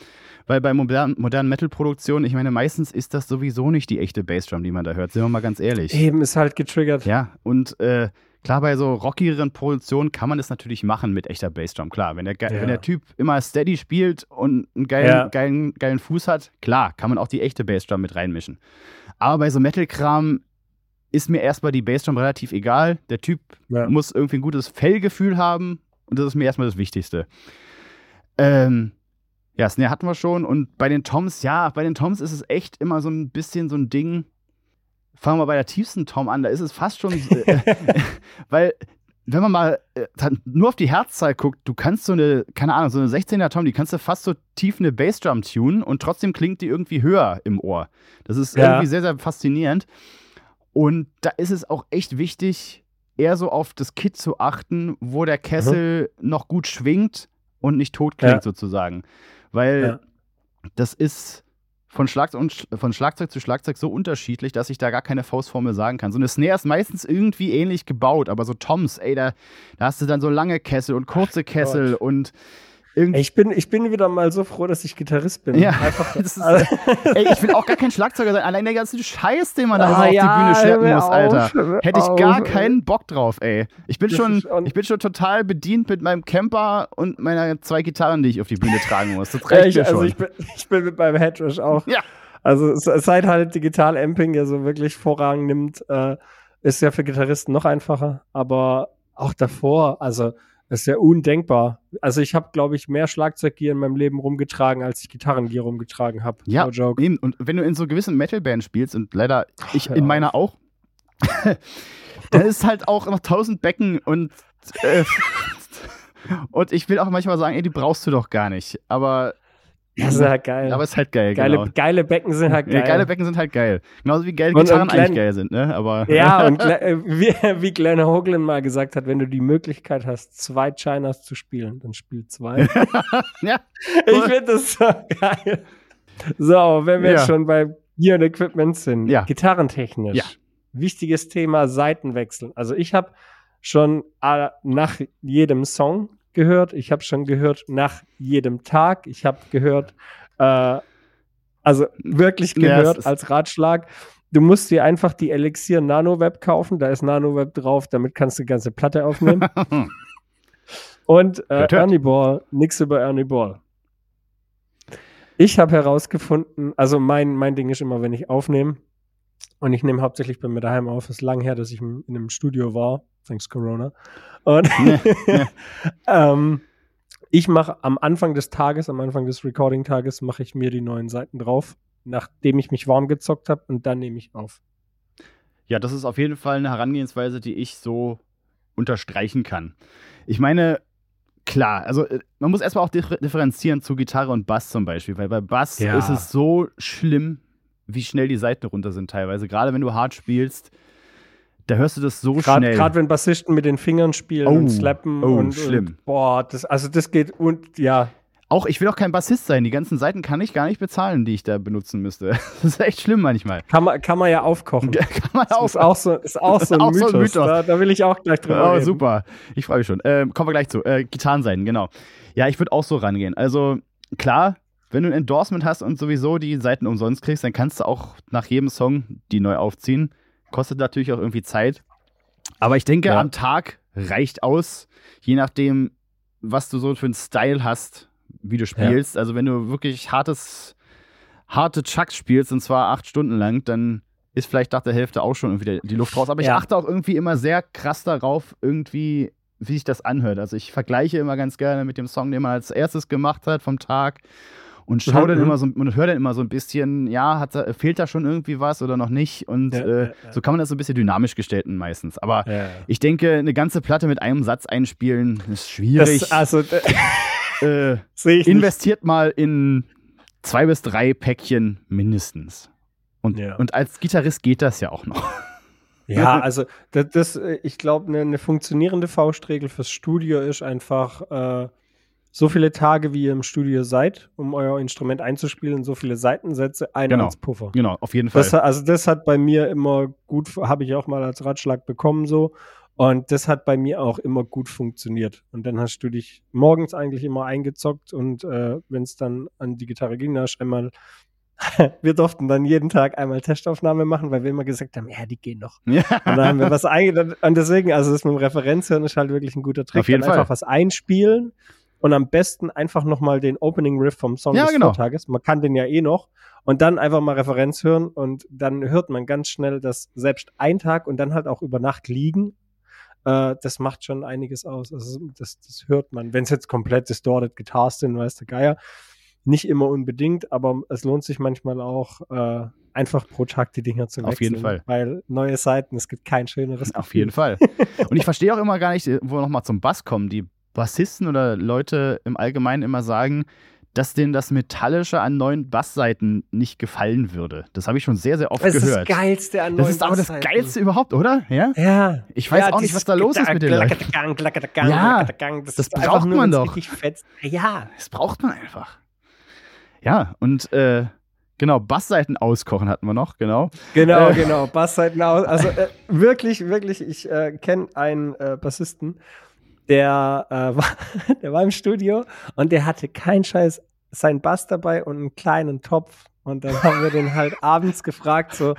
weil bei modernen, modernen Metal-Produktionen, ich meine, meistens ist das sowieso nicht die echte Bassdrum, die man da hört, sind wir mal ganz ehrlich. Eben ist halt getriggert. Ja, und äh, klar, bei so rockigeren Produktionen kann man das natürlich machen mit echter Bassdrum. Klar, wenn der, Ja. wenn der Typ immer steady spielt und einen geilen, Ja. geilen, geilen Fuß hat, klar, kann man auch die echte Bassdrum mit reinmischen. Aber bei so Metal-Kram ist mir erstmal die Bassdrum relativ egal. Der Typ Ja. muss irgendwie ein gutes Fellgefühl haben und das ist mir erstmal das Wichtigste. Ähm, ja, Snare hatten wir schon und bei den Toms, ja, bei den Toms ist es echt immer so ein bisschen so ein Ding. Fangen wir bei der tiefsten Tom an, da ist es fast schon, [LAUGHS] äh, [LAUGHS] weil wenn man mal äh, nur auf die Herzzahl guckt, du kannst so eine, keine Ahnung, so eine 16er Tom, die kannst du fast so tief eine Bassdrum tunen und trotzdem klingt die irgendwie höher im Ohr. Das ist Ja. irgendwie sehr, sehr faszinierend. Und da ist es auch echt wichtig, eher so auf das Kit zu achten, wo der Kessel noch gut schwingt und nicht tot klingt, Ja. sozusagen. Weil Ja. das ist von, Schlag von Schlagzeug zu Schlagzeug so unterschiedlich, dass ich da gar keine Faustformel sagen kann. So eine Snare ist meistens irgendwie ähnlich gebaut, aber so Toms, ey, da, da hast du dann so lange Kessel und kurze Kessel und irgendwie. Ich bin, ich bin wieder mal so froh, dass ich Gitarrist bin. Ja, Einfach, [LAUGHS] das ist, also- [LAUGHS] ey, ich will auch gar kein Schlagzeuger sein. Allein der ganze Scheiß, den man da Ah, auf ja, die Bühne schleppen muss, auf, Alter. Hätte ich gar auf, keinen Bock drauf, ey. Ich bin Das schon, ich bin schon total bedient mit meinem Camper und meiner zwei Gitarren, die ich auf die Bühne tragen muss. Das Ja, reicht ich, mir also schon. ich bin, [LAUGHS] ich bin mit meinem Headrush auch. Ja. Also se- seit halt Digital Amping ja so wirklich Vorrang nimmt, äh, ist ja für Gitarristen noch einfacher. Aber auch davor, also ist ja undenkbar. Also ich habe, glaube ich, mehr Schlagzeuggear in meinem Leben rumgetragen, als ich Gitarrengear rumgetragen habe. Ja, No joke. eben. Und wenn du in so gewissen Metal-Bands spielst, und leider ich hör in meiner auch, [LAUGHS] dann ist halt auch noch tausend Becken und äh, [LAUGHS] und ich will auch manchmal sagen, ey, die brauchst du doch gar nicht. Aber, Das ist halt geil. aber ist halt geil, geile, genau. geile Becken sind halt geil. Ja, geile Becken sind halt geil. Genauso wie geile Und- und Gitarren Glenn- eigentlich geil sind, ne? Aber [LAUGHS] Ja, und [LAUGHS] äh, wie, wie Glenn Hoagland mal gesagt hat, wenn du die Möglichkeit hast, zwei Chinas zu spielen, dann spiel zwei. [LAUGHS] ja, ich finde das so geil. So, wenn wir Ja. jetzt schon bei Gear und Equipment sind, Ja. gitarrentechnisch, Ja. wichtiges Thema Seitenwechsel. Also ich habe schon äh, nach jedem Song gehört, ich habe schon gehört nach jedem Tag, ich habe gehört, äh, also wirklich Ja, gehört ist- als Ratschlag. Du musst dir einfach die Elixir NanoWeb kaufen, da ist NanoWeb drauf, damit kannst du die ganze Platte aufnehmen. [LAUGHS] Und äh. Ernie Ball, nix über Ernie Ball. Ich habe herausgefunden, also mein, mein Ding ist immer, wenn ich aufnehme, und ich nehme hauptsächlich bei mir daheim auf, es ist lang her, dass ich in einem Studio war, thanks Corona. Und [LAUGHS] ähm, ich mache am Anfang des Tages, am Anfang des Recording-Tages, mache ich mir die neuen Seiten drauf, nachdem ich mich warm gezockt habe und dann nehme ich auf. Ja, das ist auf jeden Fall eine Herangehensweise, die ich so unterstreichen kann. Ich meine, klar, also äh, man muss erstmal auch differenzieren zu Gitarre und Bass zum Beispiel, weil bei Bass Ja. ist es so schlimm, wie schnell die Seiten runter sind teilweise. Gerade wenn du hart spielst, da hörst du das so schnell. Gerade wenn Bassisten mit den Fingern spielen Oh, und slappen oh, und, schlimm. und boah, das, also das geht und ja, Auch ich will auch kein Bassist sein. Die ganzen Seiten kann ich gar nicht bezahlen, die ich da benutzen müsste. [LAUGHS] Das ist echt schlimm manchmal. kann man, kann man ja aufkochen. [LAUGHS] Kann man Das auch. ist auch so, ist auch [LAUGHS] so ein Auch so Mythos. ein Mythos. Da, da will ich auch gleich drüber Oh, reden. super. Ich freue mich schon. Ähm, kommen wir gleich zu. Äh, Gitarrenseiten, genau. Ja, ich würde auch so rangehen. Also, klar, wenn du ein Endorsement hast und sowieso die Seiten umsonst kriegst, dann kannst du auch nach jedem Song die neu aufziehen. Kostet natürlich auch irgendwie Zeit. Aber ich denke, Ja. am Tag reicht aus, je nachdem, was du so für einen Style hast, wie du spielst. Also, wenn du wirklich hartes, harte Chucks spielst, und zwar acht Stunden lang, dann ist vielleicht nach der Hälfte auch schon irgendwie die Luft raus. Aber ich Ja. achte auch irgendwie immer sehr krass darauf, irgendwie, wie sich das anhört. Also ich vergleiche immer ganz gerne mit dem Song, den man als erstes gemacht hat vom Tag und schaue Mhm, dann mhm. immer so und höre dann immer so ein bisschen, ja, hat fehlt da schon irgendwie was oder noch nicht? Und Ja, äh, ja, ja. so kann man das so ein bisschen dynamisch gestalten meistens. Aber ich denke, eine ganze Platte mit einem Satz einspielen ist schwierig. Das, also, [LAUGHS] äh, [LAUGHS] ich nicht. investiert mal in zwei bis drei Päckchen mindestens. Und, und als Gitarrist geht das ja auch noch. [LAUGHS] Ja, also das, das äh, ich glaube, eine ne funktionierende Faustregel fürs Studio ist einfach äh, so viele Tage, wie ihr im Studio seid, um euer Instrument einzuspielen, so viele Seitensätze, einer Genau. als Puffer. Genau, auf jeden Fall. Das, also das hat bei mir immer gut, habe ich auch mal als Ratschlag bekommen so. Und das hat bei mir auch immer gut funktioniert. Und dann hast du dich morgens eigentlich immer eingezockt und äh, wenn es dann an die Gitarre ging, da hast du einmal, [LAUGHS] wir durften dann jeden Tag einmal Testaufnahme machen, weil wir immer gesagt haben, ja, die gehen noch. [LAUGHS] ja. Und dann haben wir was einge und deswegen, also das mit dem Referenzhören ist halt wirklich ein guter Trick. Auf jeden dann Fall. einfach was einspielen und am besten einfach nochmal den Opening Riff vom Song Ja, des genau. Vortages. Man kann den ja eh noch. Und dann einfach mal Referenz hören und dann hört man ganz schnell, dass selbst ein Tag und dann halt auch über Nacht liegen, äh, das macht schon einiges aus. Also das, das hört man. Wenn es jetzt komplett distorted Guitars sind, weiß der Geier, nicht immer unbedingt, aber es lohnt sich manchmal auch, äh, einfach pro Tag die Dinger zu wechseln. Auf jeden Fall. Weil neue Seiten, es gibt kein schöneres Auf jeden Fall. Und ich [LAUGHS] verstehe auch immer gar nicht, wo wir nochmal zum Bass kommen, die Bassisten oder Leute im Allgemeinen immer sagen, dass denen das Metallische an neuen Bassseiten nicht gefallen würde. Das habe ich schon sehr, sehr oft Das ist das gehört. Geilste an Das neuen ist aber das. Geilste überhaupt, oder? Ja? Ja. Ich weiß auch nicht, was da los ist mit den Leuten. Ja, das ist braucht nur, man doch. Ja. Das braucht man einfach. Ja, und äh, genau, Bassseiten auskochen hatten wir noch, genau. Genau, Äh. genau. Bassseiten aus. Also äh, wirklich, wirklich, ich äh, kenne einen äh, Bassisten, der, äh, [LAUGHS] war, der war im Studio und der hatte keinen Scheiß sein Bass dabei und einen kleinen Topf. Und dann haben wir den halt [LAUGHS] abends gefragt, so,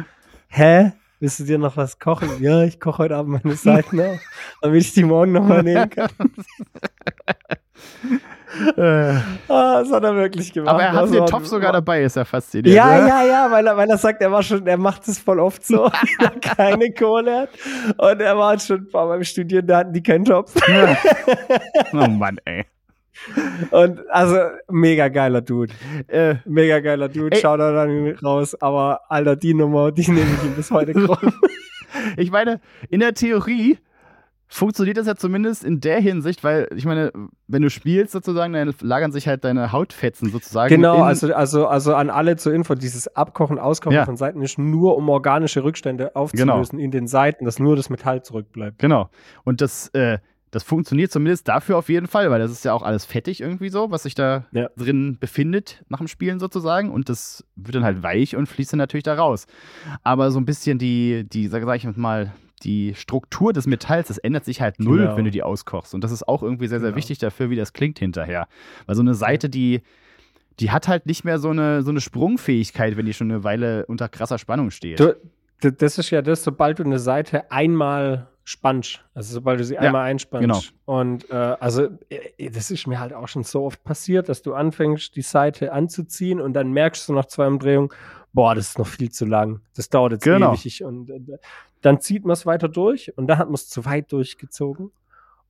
hä? Willst du dir noch was kochen? Ja, ich koche heute Abend meine Seiten auf, damit ich die morgen nochmal nehmen kann. [LAUGHS] Äh, Ah, das hat er wirklich gemacht. aber er hat den Topf sogar dabei, ist ja faszinierend. Ja, ne? ja, ja, weil er, weil er sagt, er war schon, er macht es voll oft so, [LAUGHS] [LAUGHS] er keine Kohle hat. Und er war halt schon ein paar Mal im Studieren, da hatten die keinen Topf. [LAUGHS] Oh Mann, ey. Und also, mega geiler Dude. Äh, Mega geiler Dude. Ey. Schaut er dann raus. Aber, Alter, die Nummer, die nehme ich ihm bis heute krumm. ich meine, in der Theorie funktioniert das ja zumindest in der Hinsicht, weil ich meine, wenn du spielst sozusagen, dann lagern sich halt deine Hautfetzen sozusagen. Genau, also, also, also an alle zur Info, dieses Abkochen, Auskochen Ja. von Seiten ist nur, um organische Rückstände aufzulösen in den Seiten, dass nur das Metall zurückbleibt. Genau. Und das, äh, das funktioniert zumindest dafür auf jeden Fall, weil das ist ja auch alles fettig irgendwie so, was sich da Ja. drin befindet nach dem Spielen sozusagen. Und das wird dann halt weich und fließt dann natürlich da raus. Aber so ein bisschen die, die sag, sag ich mal, die Struktur des Metalls, das ändert sich halt null, Genau. wenn du die auskochst. Und das ist auch irgendwie sehr, sehr Genau. wichtig dafür, wie das klingt hinterher. Weil so eine Seite, die, die hat halt nicht mehr so eine, so eine Sprungfähigkeit, wenn die schon eine Weile unter krasser Spannung steht. Du, das ist ja das, sobald du eine Seite einmal spannst. Also sobald du sie Ja, einmal einspannst. genau. Und äh, also äh, das ist mir halt auch schon so oft passiert, dass du anfängst, die Seite anzuziehen und dann merkst du nach zwei Umdrehungen, boah, das ist noch viel zu lang. Das dauert jetzt Genau. ewig. Und äh, dann zieht man es weiter durch und dann hat man es zu weit durchgezogen.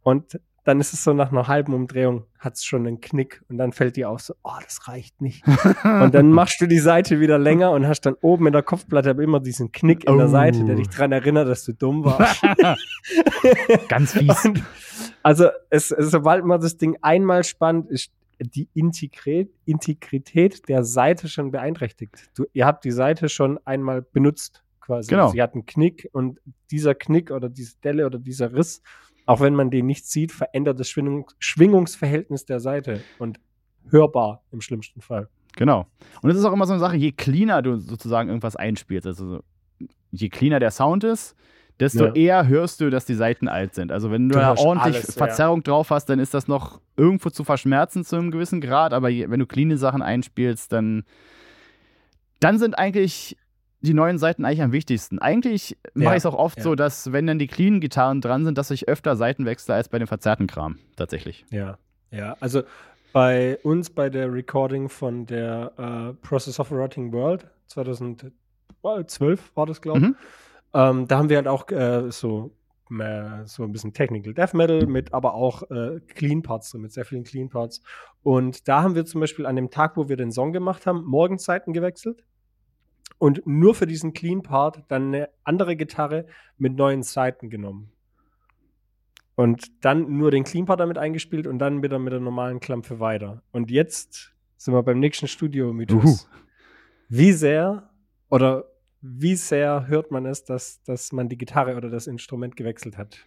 Und dann ist es so nach einer halben Umdrehung, hat es schon einen Knick und dann fällt dir auf so, oh, das reicht nicht. [LAUGHS] Und dann machst du die Seite wieder länger und hast dann oben in der Kopfplatte aber immer diesen Knick in der Oh. Seite, der dich daran erinnert, dass du dumm warst. [LAUGHS] Ganz fies. [LAUGHS] Und also, es, es, sobald man das Ding einmal spannt, ist die Integrität, Integrität der Seite schon beeinträchtigt. Du, ihr habt die Seite schon einmal benutzt, quasi. Genau. Sie hat einen Knick und dieser Knick oder diese Delle oder dieser Riss, auch wenn man den nicht sieht, verändert das Schwingung, Schwingungsverhältnis der Seite und hörbar im schlimmsten Fall. Genau. Und es ist auch immer so eine Sache, je cleaner du sozusagen irgendwas einspielst, also so, je cleaner der Sound ist, desto Ja. eher hörst du, dass die Seiten alt sind. Also wenn du, Du da ordentlich alles, ja. Verzerrung drauf hast, dann ist das noch irgendwo zu verschmerzen zu einem gewissen Grad, aber wenn du cleane Sachen einspielst, dann, dann sind eigentlich die neuen Seiten eigentlich am wichtigsten. Eigentlich mache Ja, ich es auch oft ja. so, dass wenn dann die cleanen Gitarren dran sind, dass ich öfter Seiten wechsle als bei dem verzerrten Kram, tatsächlich. Ja, ja. Also bei uns bei der Recording von der äh, Process of a Rotting World 2012 war das, glaube ich. Mhm. Ähm, da haben wir halt auch äh, so, äh, so ein bisschen Technical Death Metal mit aber auch äh, Clean Parts drin, mit sehr vielen Clean Parts. Und da haben wir zum Beispiel an dem Tag, wo wir den Song gemacht haben, Morgenzeiten gewechselt. Und nur für diesen Clean Part dann eine andere Gitarre mit neuen Seiten genommen. Und dann nur den Clean Part damit eingespielt und dann wieder mit der normalen Klampfe weiter. Und jetzt sind wir beim nächsten Studio-Mythos. Wie sehr oder wie sehr hört man es, dass, dass man die Gitarre oder das Instrument gewechselt hat?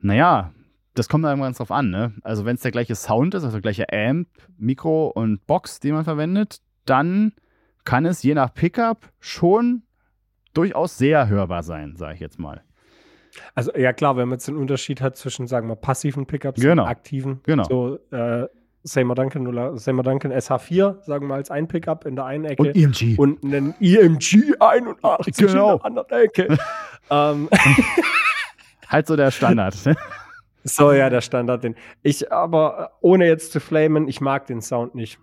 Naja, das kommt dann ganz drauf an, ne? Also wenn es der gleiche Sound ist, also der gleiche Amp, Mikro und Box, die man verwendet, dann kann es je nach Pickup schon durchaus sehr hörbar sein, sage ich jetzt mal. Also ja klar, wenn man jetzt den Unterschied hat zwischen, sagen wir, passiven Pickups Genau. und aktiven. Genau. So äh, Seymour Duncan oder Seymour Duncan SH4, sagen wir als ein Pickup in der einen Ecke. Und EMG. und einen EMG 81 Genau. in der anderen Ecke. [LAUGHS] ähm, [LAUGHS] halt so der Standard. [LAUGHS] so ja, der Standard. Den. Ich aber, äh, ohne jetzt zu flamen, ich mag den Sound nicht.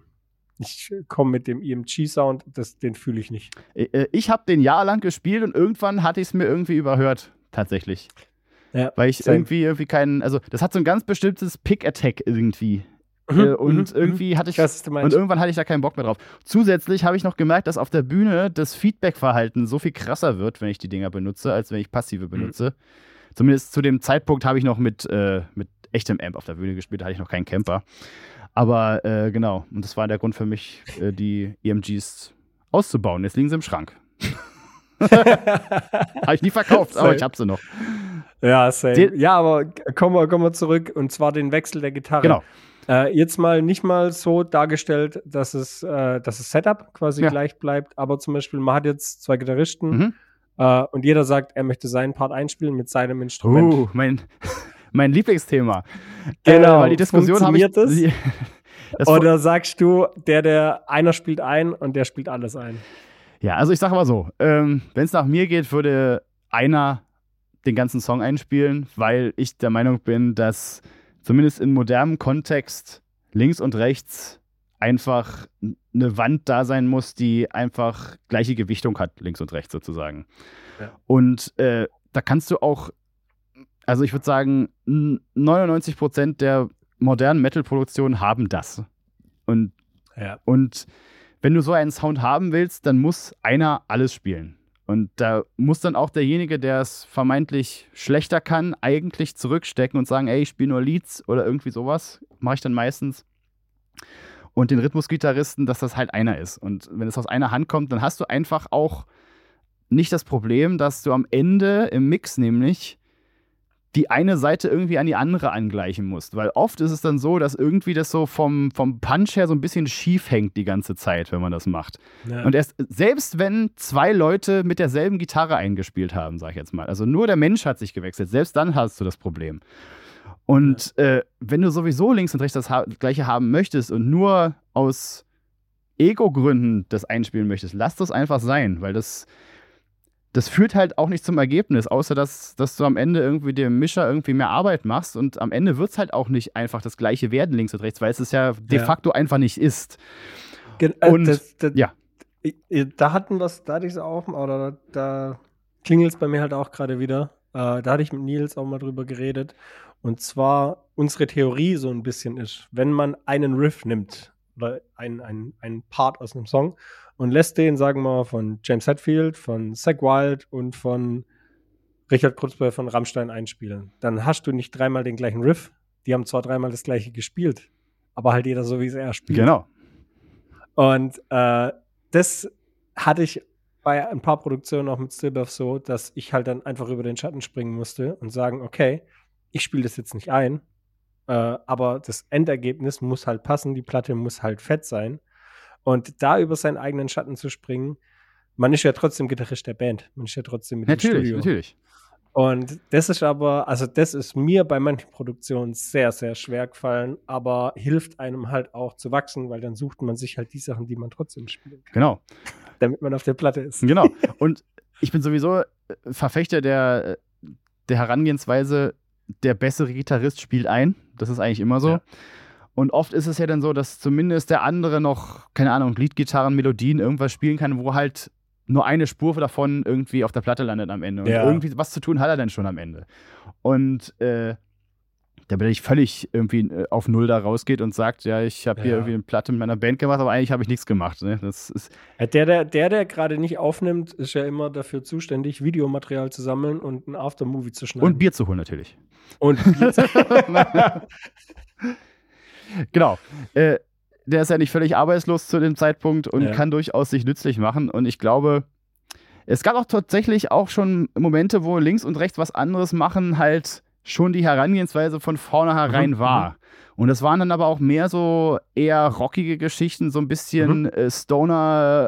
Ich komme mit dem EMG-Sound, den fühle ich nicht. Äh, ich habe den jahrelang gespielt und irgendwann hatte ich es mir irgendwie überhört, tatsächlich. Ja, Weil ich same. irgendwie, irgendwie keinen, also das hat so ein ganz bestimmtes Pick-Attack irgendwie. Mhm, äh, und mhm, irgendwie hatte ich weiß, Und irgendwann hatte ich da keinen Bock mehr drauf. Zusätzlich habe ich noch gemerkt, dass auf der Bühne das Feedback-Verhalten so viel krasser wird, wenn ich die Dinger benutze, als wenn ich passive benutze. Zumindest zu dem Zeitpunkt habe ich noch mit, äh, mit echtem Amp auf der Bühne gespielt, da hatte ich noch keinen Camper. Aber äh, genau, und das war der Grund für mich, äh, die EMGs auszubauen. Jetzt liegen sie im Schrank. [LAUGHS] habe ich nie verkauft, aber ich habe sie noch. Ja, same. Den- ja, aber kommen wir, kommen wir zurück und zwar den Wechsel der Gitarre. Genau. Äh, jetzt mal nicht mal so dargestellt, dass es, äh, dass das Setup quasi Ja. gleich bleibt, aber zum Beispiel, man hat jetzt zwei Gitarristen Mhm. äh, und jeder sagt, er möchte seinen Part einspielen mit seinem Instrument. Uh, mein, [LAUGHS] mein Lieblingsthema. Genau. Äh, weil die Diskussion habe ich. Das? [LAUGHS] Das Oder sagst du, der, der einer spielt ein und der spielt alles ein? Ja, also ich sage mal so, ähm, wenn es nach mir geht, würde einer den ganzen Song einspielen, weil ich der Meinung bin, dass zumindest im modernen Kontext links und rechts einfach eine Wand da sein muss, die einfach gleiche Gewichtung hat, links und rechts sozusagen. Ja. Und äh, da kannst du auch, also ich würde sagen, n- 99 Prozent der modernen Metal-Produktionen haben das. Und Ja. und wenn du so einen Sound haben willst, dann muss einer alles spielen. Und da muss dann auch derjenige, der es vermeintlich schlechter kann, eigentlich zurückstecken und sagen, ey, ich spiele nur Leads oder irgendwie sowas. Mache ich dann meistens. Und den Rhythmusgitarristen, dass das halt einer ist. Und wenn es aus einer Hand kommt, dann hast du einfach auch nicht das Problem, dass du am Ende im Mix nämlich die eine Seite irgendwie an die andere angleichen musst. Weil oft ist es dann so, dass irgendwie das so vom, vom Punch her so ein bisschen schief hängt die ganze Zeit, wenn man das macht. Ja. Und erst, selbst wenn zwei Leute mit derselben Gitarre eingespielt haben, sag ich jetzt mal, also nur der Mensch hat sich gewechselt, selbst dann hast du das Problem. Und äh, wenn du sowieso links und rechts das ha gleiche haben möchtest und nur aus Ego-Gründen das einspielen möchtest, lass das einfach sein, weil das, das führt halt auch nicht zum Ergebnis, außer dass, dass du am Ende irgendwie dem Mischer irgendwie mehr Arbeit machst und am Ende wird es halt auch nicht einfach das gleiche werden links und rechts, weil es es ja de Ja. facto einfach nicht ist. Gen äh, Und- das, das, ja. Da hatten wir es, da hatte ich es auch, oder da klingelt es bei mir halt auch gerade wieder. Äh, da hatte ich mit Nils auch mal drüber geredet. Und zwar unsere Theorie so ein bisschen ist, wenn man einen Riff nimmt oder einen, einen Part aus einem Song und lässt den, sagen wir mal, von James Hetfield, von Zach Wild und von Richard Krutzberg von Rammstein einspielen, dann hast du nicht dreimal den gleichen Riff. Die haben zwar dreimal das gleiche gespielt, aber halt jeder so, wie es er spielt. Genau. Und äh, das hatte ich bei ein paar Produktionen auch mit Stillbuff so, dass ich halt dann einfach über den Schatten springen musste und sagen, okay, ich spiele das jetzt nicht ein, äh, aber das Endergebnis muss halt passen, die Platte muss halt fett sein. Und da über seinen eigenen Schatten zu springen, man ist ja trotzdem Gitarrist der Band, man ist ja trotzdem mit im Natürlich, Studio. natürlich. Und das ist aber, also das ist mir bei manchen Produktionen sehr, sehr schwer gefallen, aber hilft einem halt auch zu wachsen, weil dann sucht man sich halt die Sachen, die man trotzdem spielen kann, Genau. damit man auf der Platte ist. Genau. [LAUGHS] Und ich bin sowieso äh, Verfechter der, äh, der Herangehensweise, der bessere Gitarrist spielt ein. Das ist eigentlich immer so. Ja. Und oft ist es ja dann so, dass zumindest der andere noch, keine Ahnung, Leadgitarren, Melodien, irgendwas spielen kann, wo halt nur eine Spur davon irgendwie auf der Platte landet am Ende. Und Ja. irgendwie was zu tun hat er dann schon am Ende. Und äh, da bin ich völlig irgendwie äh, auf Null da rausgeht und sagt, ja, ich habe hier Ja. irgendwie eine Platte mit meiner Band gemacht, aber eigentlich habe ich nichts gemacht. Ne? Das ist, Ja, Der, der, der, der gerade nicht aufnimmt, ist ja immer dafür zuständig, Videomaterial zu sammeln und ein Aftermovie zu schneiden. und Bier zu holen natürlich. Und Bier zu- [LAUGHS] [LAUGHS] Genau. Äh, der ist ja nicht völlig arbeitslos zu dem Zeitpunkt und Ja. kann durchaus sich nützlich machen. Und ich glaube, es gab auch tatsächlich auch schon Momente, wo links und rechts was anderes machen, halt schon die Herangehensweise von vornherein Mhm, war. Und das waren dann aber auch mehr so eher rockige Geschichten, so ein bisschen Mhm. äh,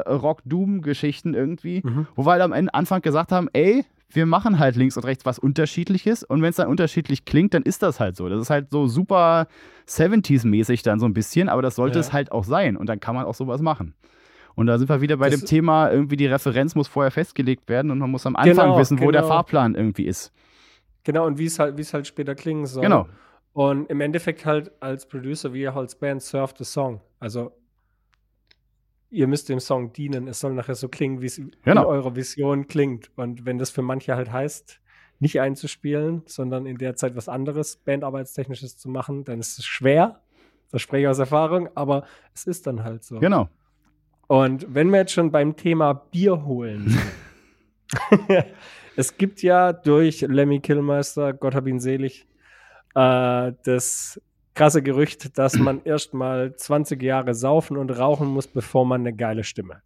Stoner-Rock-Doom-Geschichten irgendwie, Mhm. wo wir halt am Anfang gesagt haben, ey, wir machen halt links und rechts was Unterschiedliches und wenn es dann unterschiedlich klingt, dann ist das halt so. Das ist halt so super 70s-mäßig dann so ein bisschen, aber das sollte Ja. es halt auch sein und dann kann man auch sowas machen. Und da sind wir wieder bei Das- dem Thema, irgendwie die Referenz muss vorher festgelegt werden und man muss am Anfang Genau, wissen, wo der genau. Fahrplan irgendwie ist. Genau, und wie es halt, es halt später klingen soll. Genau. Und im Endeffekt halt als Producer, wie ihr als Band surft the Song. Also ihr müsst dem Song dienen. Es soll nachher so klingen, wie es Genau. in eurer Vision klingt. Und wenn das für manche halt heißt, nicht einzuspielen, sondern in der Zeit was anderes, Bandarbeitstechnisches zu machen, dann ist es schwer. Das spreche ich aus Erfahrung, aber es ist dann halt so. Genau. Und wenn wir jetzt schon beim Thema Bier holen [LAUGHS] es gibt ja durch Lemmy Killmeister, Gott hab ihn selig, äh, das krasse Gerücht, dass man [CLEARS THROAT] erstmal 20 Jahre saufen und rauchen muss, bevor man eine geile Stimme.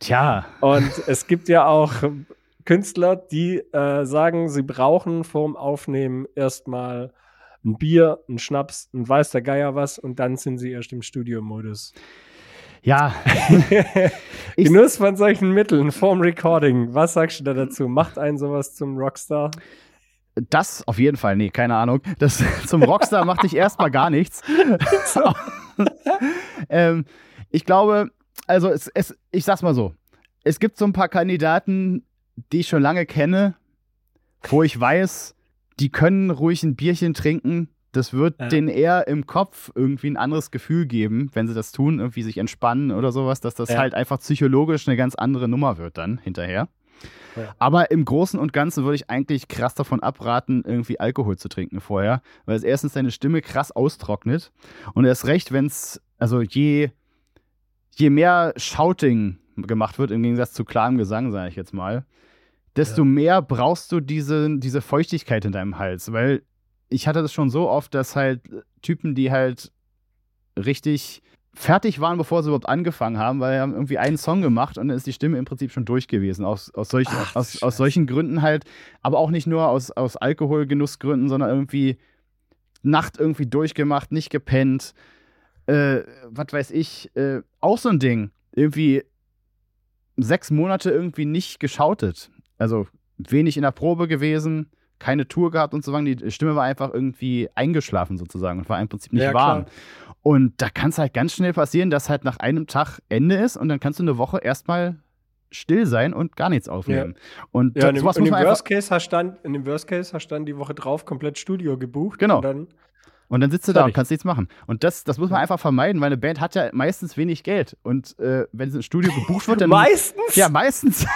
Tja, Und es gibt ja auch Künstler, die äh, sagen, sie brauchen vorm Aufnehmen erstmal ein Bier, ein Schnaps, ein weiß der Geier was und dann sind sie erst im Studiomodus. ja, [LAUGHS] Genuss von solchen Mitteln vorm Recording. Was sagst du da dazu? Macht einen sowas zum Rockstar? Das auf jeden Fall. Nee, keine Ahnung. Das [LAUGHS] zum Rockstar macht dich erstmal gar nichts. [LAUGHS] [LAUGHS] ähm, ich glaube, also es, es, ich sag's mal so. Es gibt so ein paar Kandidaten, die ich schon lange kenne, wo ich weiß, die können ruhig ein Bierchen trinken. Das wird Ja. denen eher im Kopf irgendwie ein anderes Gefühl geben, wenn sie das tun, irgendwie sich entspannen oder sowas, dass das Ja. halt einfach psychologisch eine ganz andere Nummer wird dann hinterher. Ja. Aber im Großen und Ganzen würde ich eigentlich krass davon abraten, irgendwie Alkohol zu trinken vorher, weil es erstens deine Stimme krass austrocknet und erst recht, wenn es, also je, je mehr Shouting gemacht wird, im Gegensatz zu klarem Gesang, sage ich jetzt mal, desto Ja. mehr brauchst du diese, diese Feuchtigkeit in deinem Hals, weil ich hatte das schon so oft, dass halt Typen, die halt richtig fertig waren, bevor sie überhaupt angefangen haben, weil sie haben irgendwie einen Song gemacht und dann ist die Stimme im Prinzip schon durch gewesen. Aus, aus, solchen, Ach, aus, aus solchen Gründen halt, aber auch nicht nur aus, aus Alkoholgenussgründen, sondern irgendwie Nacht irgendwie durchgemacht, nicht gepennt, äh, was weiß ich, äh, auch so ein Ding. Irgendwie sechs Monate irgendwie nicht geschautet. Also wenig in der Probe gewesen, keine Tour gehabt und so weiter. Die Stimme war einfach irgendwie eingeschlafen sozusagen und war im Prinzip nicht Ja, warm. klar. Und da kann es halt ganz schnell passieren, dass halt nach einem Tag Ende ist und dann kannst du eine Woche erstmal still sein und gar nichts aufnehmen. Und Ja, in dem, sowas in muss dem man einfach, Worst Case hast dann, in dem Worst Case hast dann die Woche drauf komplett Studio gebucht. Genau. Und dann, und dann sitzt du da und kannst nichts machen. Und das, das muss man einfach vermeiden, weil eine Band hat ja meistens wenig Geld. Und äh, wenn sie im Studio gebucht wird, dann. [LAUGHS] meistens? Ja, meistens.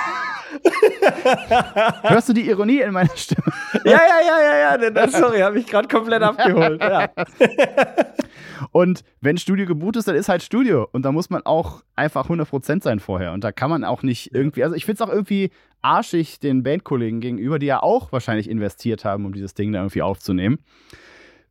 [LAUGHS] Hörst du die Ironie in meiner Stimme? [LAUGHS] ja, ja, ja, ja, ja. denn das- Sorry, habe ich gerade komplett abgeholt. Ja. [LAUGHS] Und wenn Studio gebucht ist, dann ist halt Studio. Und da muss man auch einfach 100% sein vorher. Und da kann man auch nicht irgendwie. Also, ich finde es auch irgendwie arschig den Bandkollegen gegenüber, die ja auch wahrscheinlich investiert haben, um dieses Ding da irgendwie aufzunehmen.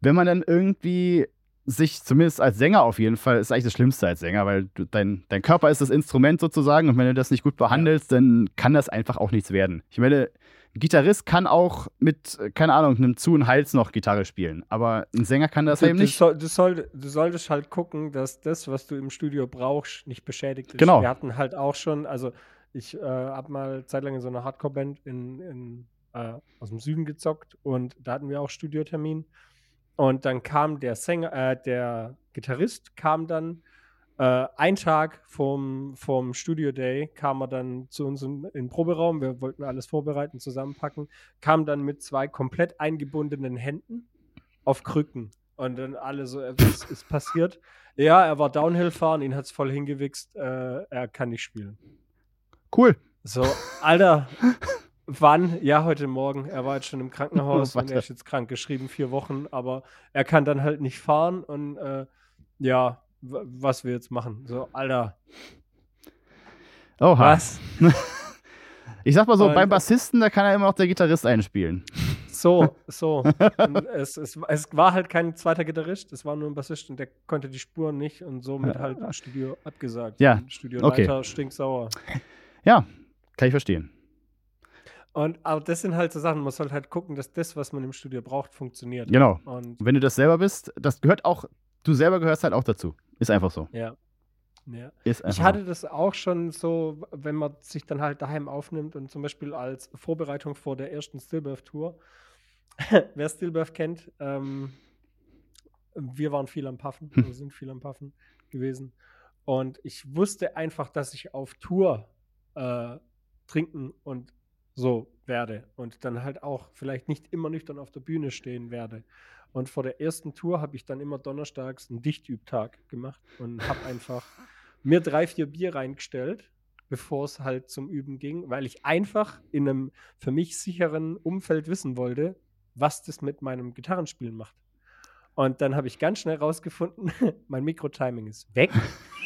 Wenn man dann irgendwie sich, zumindest als Sänger auf jeden Fall, ist eigentlich das Schlimmste als Sänger, weil du, dein, dein Körper ist das Instrument sozusagen und wenn du das nicht gut behandelst, dann kann das einfach auch nichts werden. Ich meine, ein Gitarrist kann auch mit, keine Ahnung, einem Zu- und Hals noch Gitarre spielen, aber ein Sänger kann das Du, eben nicht. du, soll, du solltest halt gucken, dass das, was du im Studio brauchst, nicht beschädigt ist. Genau. Wir hatten halt auch schon, also ich äh, habe mal zeitlang in so einer Hardcore-Band in, in, äh, aus dem Süden gezockt und da hatten wir auch Studiotermin. Und dann kam der Sänger, äh, der Gitarrist kam dann äh, ein Tag vom, vom Studio Day, kam er dann zu uns in, den Proberaum. Wir wollten alles vorbereiten, zusammenpacken. Kam dann mit zwei komplett eingebundenen Händen auf Krücken. Und dann alle so, äh, was ist passiert? Ja, er war Downhill fahren, ihn hat es voll hingewichst, äh, er kann nicht spielen. Cool. So, Alter, wann? Ja, heute Morgen. Er war jetzt schon im Krankenhaus [LAUGHS] und er ist jetzt krank geschrieben, vier Wochen, aber er kann dann halt nicht fahren und äh, ja, was wir jetzt machen. So, Alter, Oha. was? [LAUGHS] Ich sag mal so, Und- beim Bassisten, da kann ja immer noch der Gitarrist einspielen. So, [LAUGHS] so. Es, es, es war halt kein zweiter Gitarrist, es war nur ein Bassist und der konnte die Spuren nicht und somit halt im Studio abgesagt. Ja, Studioleiter stinksauer. Ja, kann ich verstehen. Und aber das sind halt so Sachen, man soll halt gucken, dass das, was man im Studio braucht, funktioniert. Genau. Und wenn du das selber bist, das gehört auch, du selber gehörst halt auch dazu. Ist einfach so. ja. Ja. Ist einfach Ich hatte das auch schon so, wenn man sich dann halt daheim aufnimmt und zum Beispiel als Vorbereitung vor der ersten Stillbirth-Tour. [LAUGHS] Wer Stillbirth kennt, ähm, wir waren viel am Puffen, Hm. wir sind viel am Puffen gewesen. Und ich wusste einfach, dass ich auf Tour äh, trinken und so werde und dann halt auch vielleicht nicht immer nüchtern auf der Bühne stehen werde. Und vor der ersten Tour habe ich dann immer donnerstags einen Dichtübtag gemacht und habe einfach [LAUGHS] mir drei, vier Bier reingestellt, bevor es halt zum Üben ging, weil ich einfach in einem für mich sicheren Umfeld wissen wollte, was das mit meinem Gitarrenspielen macht. Und dann habe ich ganz schnell rausgefunden, [LAUGHS] mein Mikrotiming ist weg.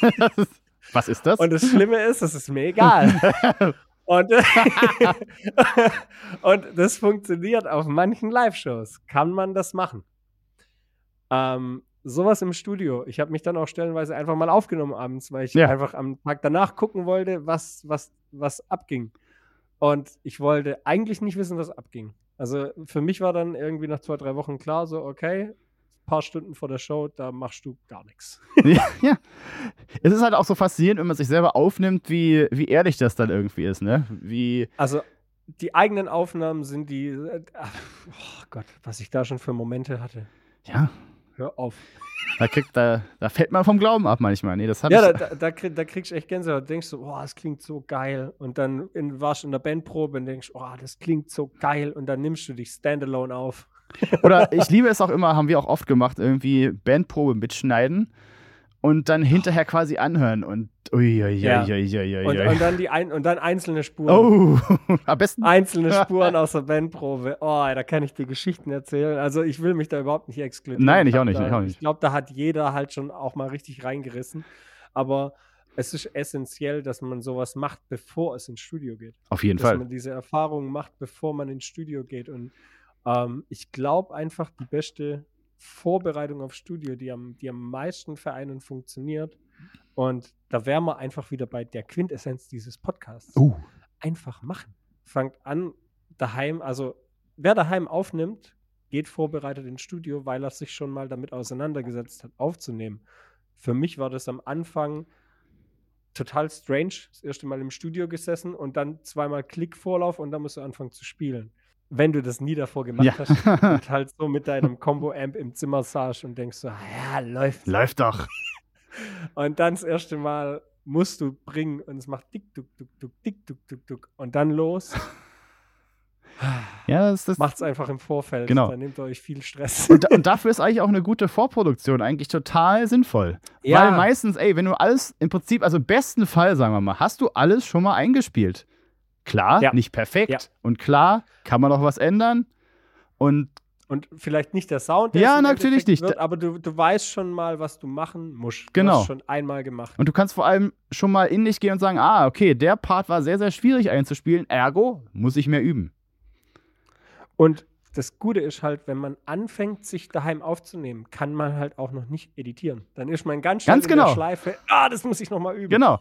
[LAUGHS] Was ist das? Und das Schlimme ist, es ist mir egal. Und, [LAUGHS] und das funktioniert auf manchen Live-Shows. Kann man das machen? Ähm, sowas im Studio. Ich habe mich dann auch stellenweise einfach mal aufgenommen abends, weil ich Ja. einfach am Tag danach gucken wollte, was, was, was abging. Und ich wollte eigentlich nicht wissen, was abging. Also für mich war dann irgendwie nach zwei, drei Wochen klar, so, okay, paar Stunden vor der Show, da machst du gar nichts. [LAUGHS] [LAUGHS] ja, ja. Es ist halt auch so faszinierend, wenn man sich selber aufnimmt, wie, wie ehrlich das dann irgendwie ist, ne? Wie, Also die eigenen Aufnahmen sind die. Äh, [LAUGHS] oh Gott, was ich da schon für Momente hatte. ja, Hör auf. da kriegt, da, da fällt man vom Glauben ab manchmal. Nee, das hab Ja, da, ich. da, da, krieg, da kriegst du echt Gänsehaut. Du denkst so, oh, das klingt so geil. Und dann in, warst du in der Bandprobe und denkst, oh, das klingt so geil. Und dann nimmst du dich standalone auf. Oder ich liebe es auch immer, haben wir auch oft gemacht, irgendwie Bandprobe mitschneiden und dann hinterher quasi anhören und ui, Ja. Und, dann die ein, und dann einzelne Spuren. Oh, [LAUGHS] am besten. Einzelne [LAUGHS] Spuren aus der Bandprobe. Oh, da kann ich dir Geschichten erzählen. Also ich will mich da überhaupt nicht exkludieren. Nein, ich auch nicht, Da, ich auch nicht. Ich glaube, da hat jeder halt schon auch mal richtig reingerissen. Aber es ist essentiell, dass man sowas macht, bevor es ins Studio geht. Auf jeden dass Fall. man diese Erfahrung macht, bevor man ins Studio geht. Und ähm, ich glaube einfach, die beste Vorbereitung auf Studio, die am, die am meisten Vereinen funktioniert. Und da wären wir einfach wieder bei der Quintessenz dieses Podcasts Uh, einfach machen. Fangt an, daheim, also wer daheim aufnimmt, geht vorbereitet ins Studio, weil er sich schon mal damit auseinandergesetzt hat, aufzunehmen. Für mich war das am Anfang total strange, das erste Mal im Studio gesessen und dann zweimal Klickvorlauf und dann musst du anfangen zu spielen. Wenn du das nie davor gemacht Ja. hast und [LAUGHS] halt so mit deinem Combo-Amp im Zimmer saßt und denkst so, ja, läuft. läuft doch. [LAUGHS] Und dann das erste Mal musst du bringen und es macht dick, duck, duck, duck, dick, duck, duck, duck und dann los. [LAUGHS] Ja, das, das, Macht es einfach im Vorfeld. Genau. Dann nehmt ihr euch viel Stress. und, und dafür ist eigentlich auch eine gute Vorproduktion eigentlich total sinnvoll. Weil meistens, ey, wenn du alles im Prinzip, also im besten Fall, sagen wir mal, hast du alles schon mal eingespielt. Klar, Ja. nicht perfekt. Ja. Und klar, kann man noch was ändern. Und Und vielleicht nicht der Sound, der Ja, natürlich nicht. Wird, aber du, du weißt schon mal, was du machen musst. Du Genau. hast schon einmal gemacht. Und du kannst vor allem schon mal in dich gehen und sagen, ah, okay, der Part war sehr, sehr schwierig einzuspielen, ergo muss ich mehr üben. Und das Gute ist halt, wenn man anfängt, sich daheim aufzunehmen, kann man halt auch noch nicht editieren. Dann ist man ganz schnell Ganz in genau. der Schleife. Ah, das muss ich noch mal üben. Genau.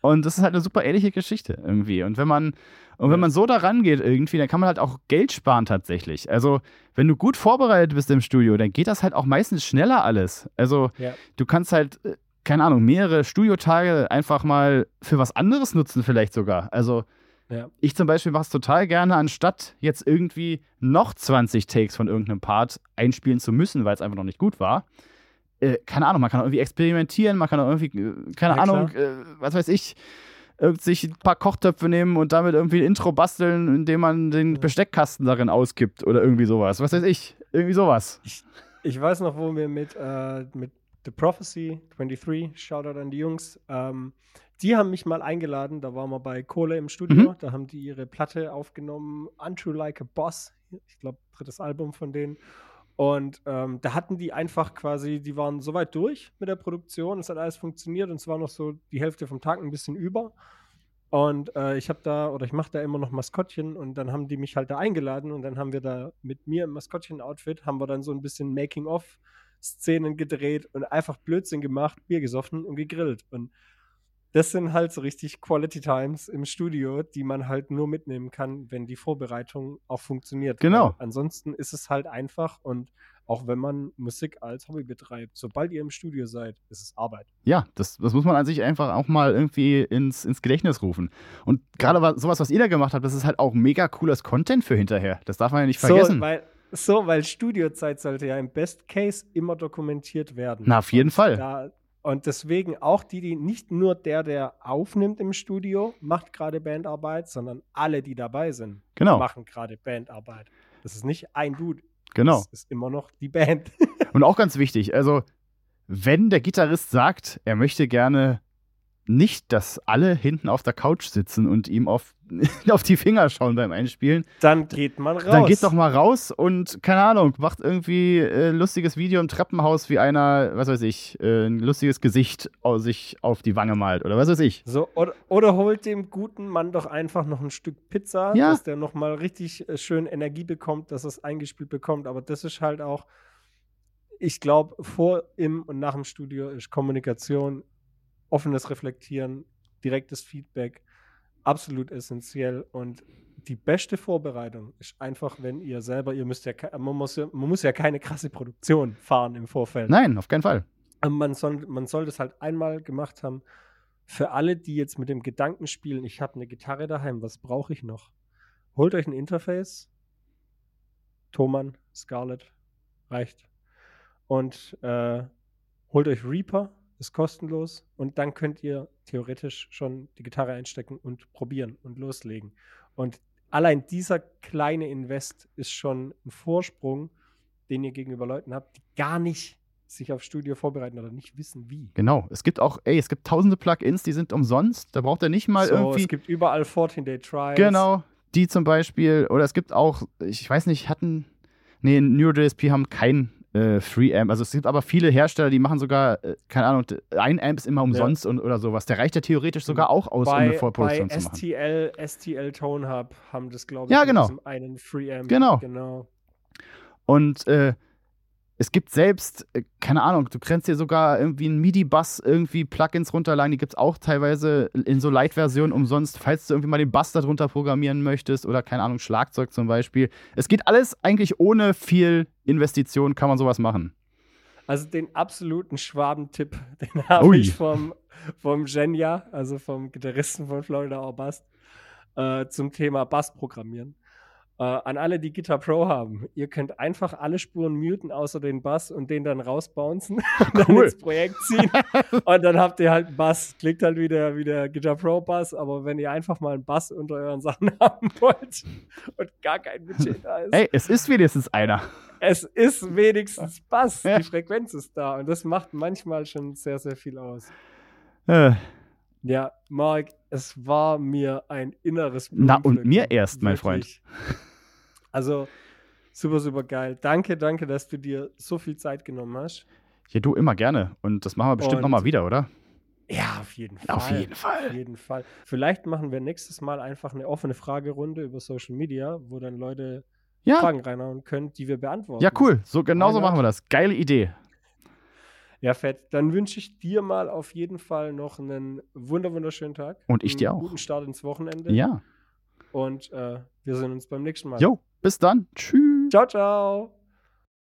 Und das ist halt eine super ehrliche Geschichte irgendwie. Und wenn man, und wenn man so da rangeht irgendwie, dann kann man halt auch Geld sparen tatsächlich. Also, wenn du gut vorbereitet bist im Studio, dann geht das halt auch meistens schneller alles. Also, Ja. du kannst halt, äh, keine Ahnung, mehrere Studiotage einfach mal für was anderes nutzen, vielleicht sogar. Also, Ja. ich zum Beispiel mache es total gerne, anstatt jetzt irgendwie noch 20 Takes von irgendeinem Part einspielen zu müssen, weil es einfach noch nicht gut war. Äh, keine Ahnung, man kann auch irgendwie experimentieren, man kann auch irgendwie, äh, keine Ja, Ahnung, äh, was weiß ich, sich ein paar Kochtöpfe nehmen und damit irgendwie ein Intro basteln, indem man den. Besteckkasten darin auskippt oder irgendwie sowas. Was weiß ich, irgendwie sowas. Ich weiß noch, wo wir mit, äh, mit The Prophecy 23, Shoutout an die Jungs, ähm, die haben mich mal eingeladen, da waren wir bei Kohle im Studio, Mhm. da haben die ihre Platte aufgenommen, Untrue Like a Boss, ich glaube, drittes Album von denen. Und ähm, da hatten die einfach quasi, die waren soweit durch mit der Produktion, es hat alles funktioniert und es war noch so die Hälfte vom Tag ein bisschen über. Und äh, ich habe da, oder ich mache da immer noch Maskottchen und dann haben die mich halt da eingeladen und dann haben wir da mit mir im Maskottchen-Outfit, haben wir dann so ein bisschen Making-of-Szenen gedreht und einfach Blödsinn gemacht, Bier gesoffen und gegrillt. Und das sind halt so richtig Quality Times im Studio, die man halt nur mitnehmen kann, wenn die Vorbereitung auch funktioniert. Genau. Weil ansonsten ist es halt einfach und auch wenn man Musik als Hobby betreibt, sobald ihr im Studio seid, ist es Arbeit. Ja, das, das muss man an sich einfach auch mal irgendwie ins, ins Gedächtnis rufen. Und gerade wa- sowas, was ihr da gemacht habt, das ist halt auch mega cooles Content für hinterher. Das darf man ja nicht vergessen. So, weil, so, weil Studiozeit sollte ja im Best Case immer dokumentiert werden. Na, auf jeden Fall. Da, und deswegen auch die, die nicht nur der, der aufnimmt im Studio, macht gerade Bandarbeit, sondern alle, die dabei sind, genau, machen gerade Bandarbeit. Das ist nicht ein Dude. genau. Das ist immer noch die Band. [LAUGHS] Und auch ganz wichtig, also wenn der Gitarrist sagt, er möchte gerne nicht, dass alle hinten auf der Couch sitzen und ihm auf, [LAUGHS] auf die Finger schauen beim Einspielen, Dann geht man raus. dann geht doch mal raus und, keine Ahnung, macht irgendwie äh, lustiges Video im Treppenhaus, wie einer, was weiß ich, äh, ein lustiges Gesicht sich auf die Wange malt oder was weiß ich. So, oder, oder holt dem guten Mann doch einfach noch ein Stück Pizza, Ja. dass der nochmal richtig äh, schön Energie bekommt, dass er es eingespielt bekommt. Aber das ist halt auch, ich glaube, vor, im und nach dem Studio ist Kommunikation, offenes Reflektieren, direktes Feedback absolut essentiell. Und die beste Vorbereitung ist einfach, wenn ihr selber, ihr müsst ja, man muss ja, man muss ja keine krasse Produktion fahren im Vorfeld. Nein, auf keinen Fall. Man soll, man soll das halt einmal gemacht haben. Für alle, die jetzt mit dem Gedanken spielen, ich habe eine Gitarre daheim, was brauche ich noch? Holt euch ein Interface. Thomann, Scarlett, reicht. Und äh, holt euch Reaper, ist kostenlos. Und dann könnt ihr theoretisch schon die Gitarre einstecken und probieren und loslegen. Und allein dieser kleine Invest ist schon ein Vorsprung, den ihr gegenüber Leuten habt, die gar nicht sich auf Studio vorbereiten oder nicht wissen, wie. Genau. Es gibt auch, ey, es gibt tausende Plugins, die sind umsonst. Da braucht er nicht mal so, irgendwie. es gibt überall 14-Day Trials. Genau, die zum Beispiel. Oder es gibt auch, ich weiß nicht, hatten. Nee, NeuroJSP haben kein äh, Free Amp. Also es gibt aber viele Hersteller, die machen sogar, äh, keine Ahnung, ein Amp ist immer umsonst und, oder sowas. Der reicht ja theoretisch sogar auch aus, um Bei, eine bei Vorproduktion zu machen. STL, STL Tone Hub haben das, glaube ich, Ja, mit genau. diesem einen Free Amp. Genau. genau. Und äh, es gibt selbst, äh, keine Ahnung, du kannst dir sogar irgendwie einen MIDI-Bass irgendwie Plugins runterladen. Die gibt es auch teilweise in so Light-Versionen umsonst, falls du irgendwie mal den Bass darunter programmieren möchtest oder keine Ahnung, Schlagzeug zum Beispiel. Es geht alles eigentlich ohne viel Investition, kann man sowas machen. Also den absoluten Schwabentipp, [LAUGHS] den habe ich vom, vom Genya, also vom Gitarristen von Florida Orbast, äh, zum Thema Bass programmieren. Äh, an alle, die Guitar Pro haben, ihr könnt einfach alle Spuren muten, außer den Bass und den dann rausbouncen, [LAUGHS] dann Cool. ins Projekt ziehen [LAUGHS] und dann habt ihr halt einen Bass. Klingt halt wie der, wie der Guitar Pro Bass, aber wenn ihr einfach mal einen Bass unter euren Sachen [LAUGHS] haben wollt und gar kein Budget da ist, Ey, es ist wenigstens einer. es ist wenigstens Bass. Ja. Die Frequenz ist da und das macht manchmal schon sehr, sehr viel aus. Äh, Ja, Marc, es war mir ein inneres Na, und Blumenpflücken. mir erst, mein Freund. Wirklich. Also, super, super geil. Danke, danke, dass du dir so viel Zeit genommen hast. ja, du immer gerne. Und das machen wir bestimmt nochmal wieder, oder? Ja, auf jeden Fall. Auf jeden Fall. Auf jeden Fall. Vielleicht machen wir nächstes Mal einfach eine offene Fragerunde über Social Media, wo dann Leute Ja, Fragen reinhauen können, die wir beantworten. ja, cool. So genauso machen wir das. Geile Idee. Ja, fett. Dann wünsche ich dir mal auf jeden Fall noch einen wunder wunderschönen Tag. Und ich dir einen auch. Guten Start ins Wochenende. Ja. Und äh, wir sehen uns beim nächsten Mal. Jo, bis dann. Tschüss. Ciao, ciao.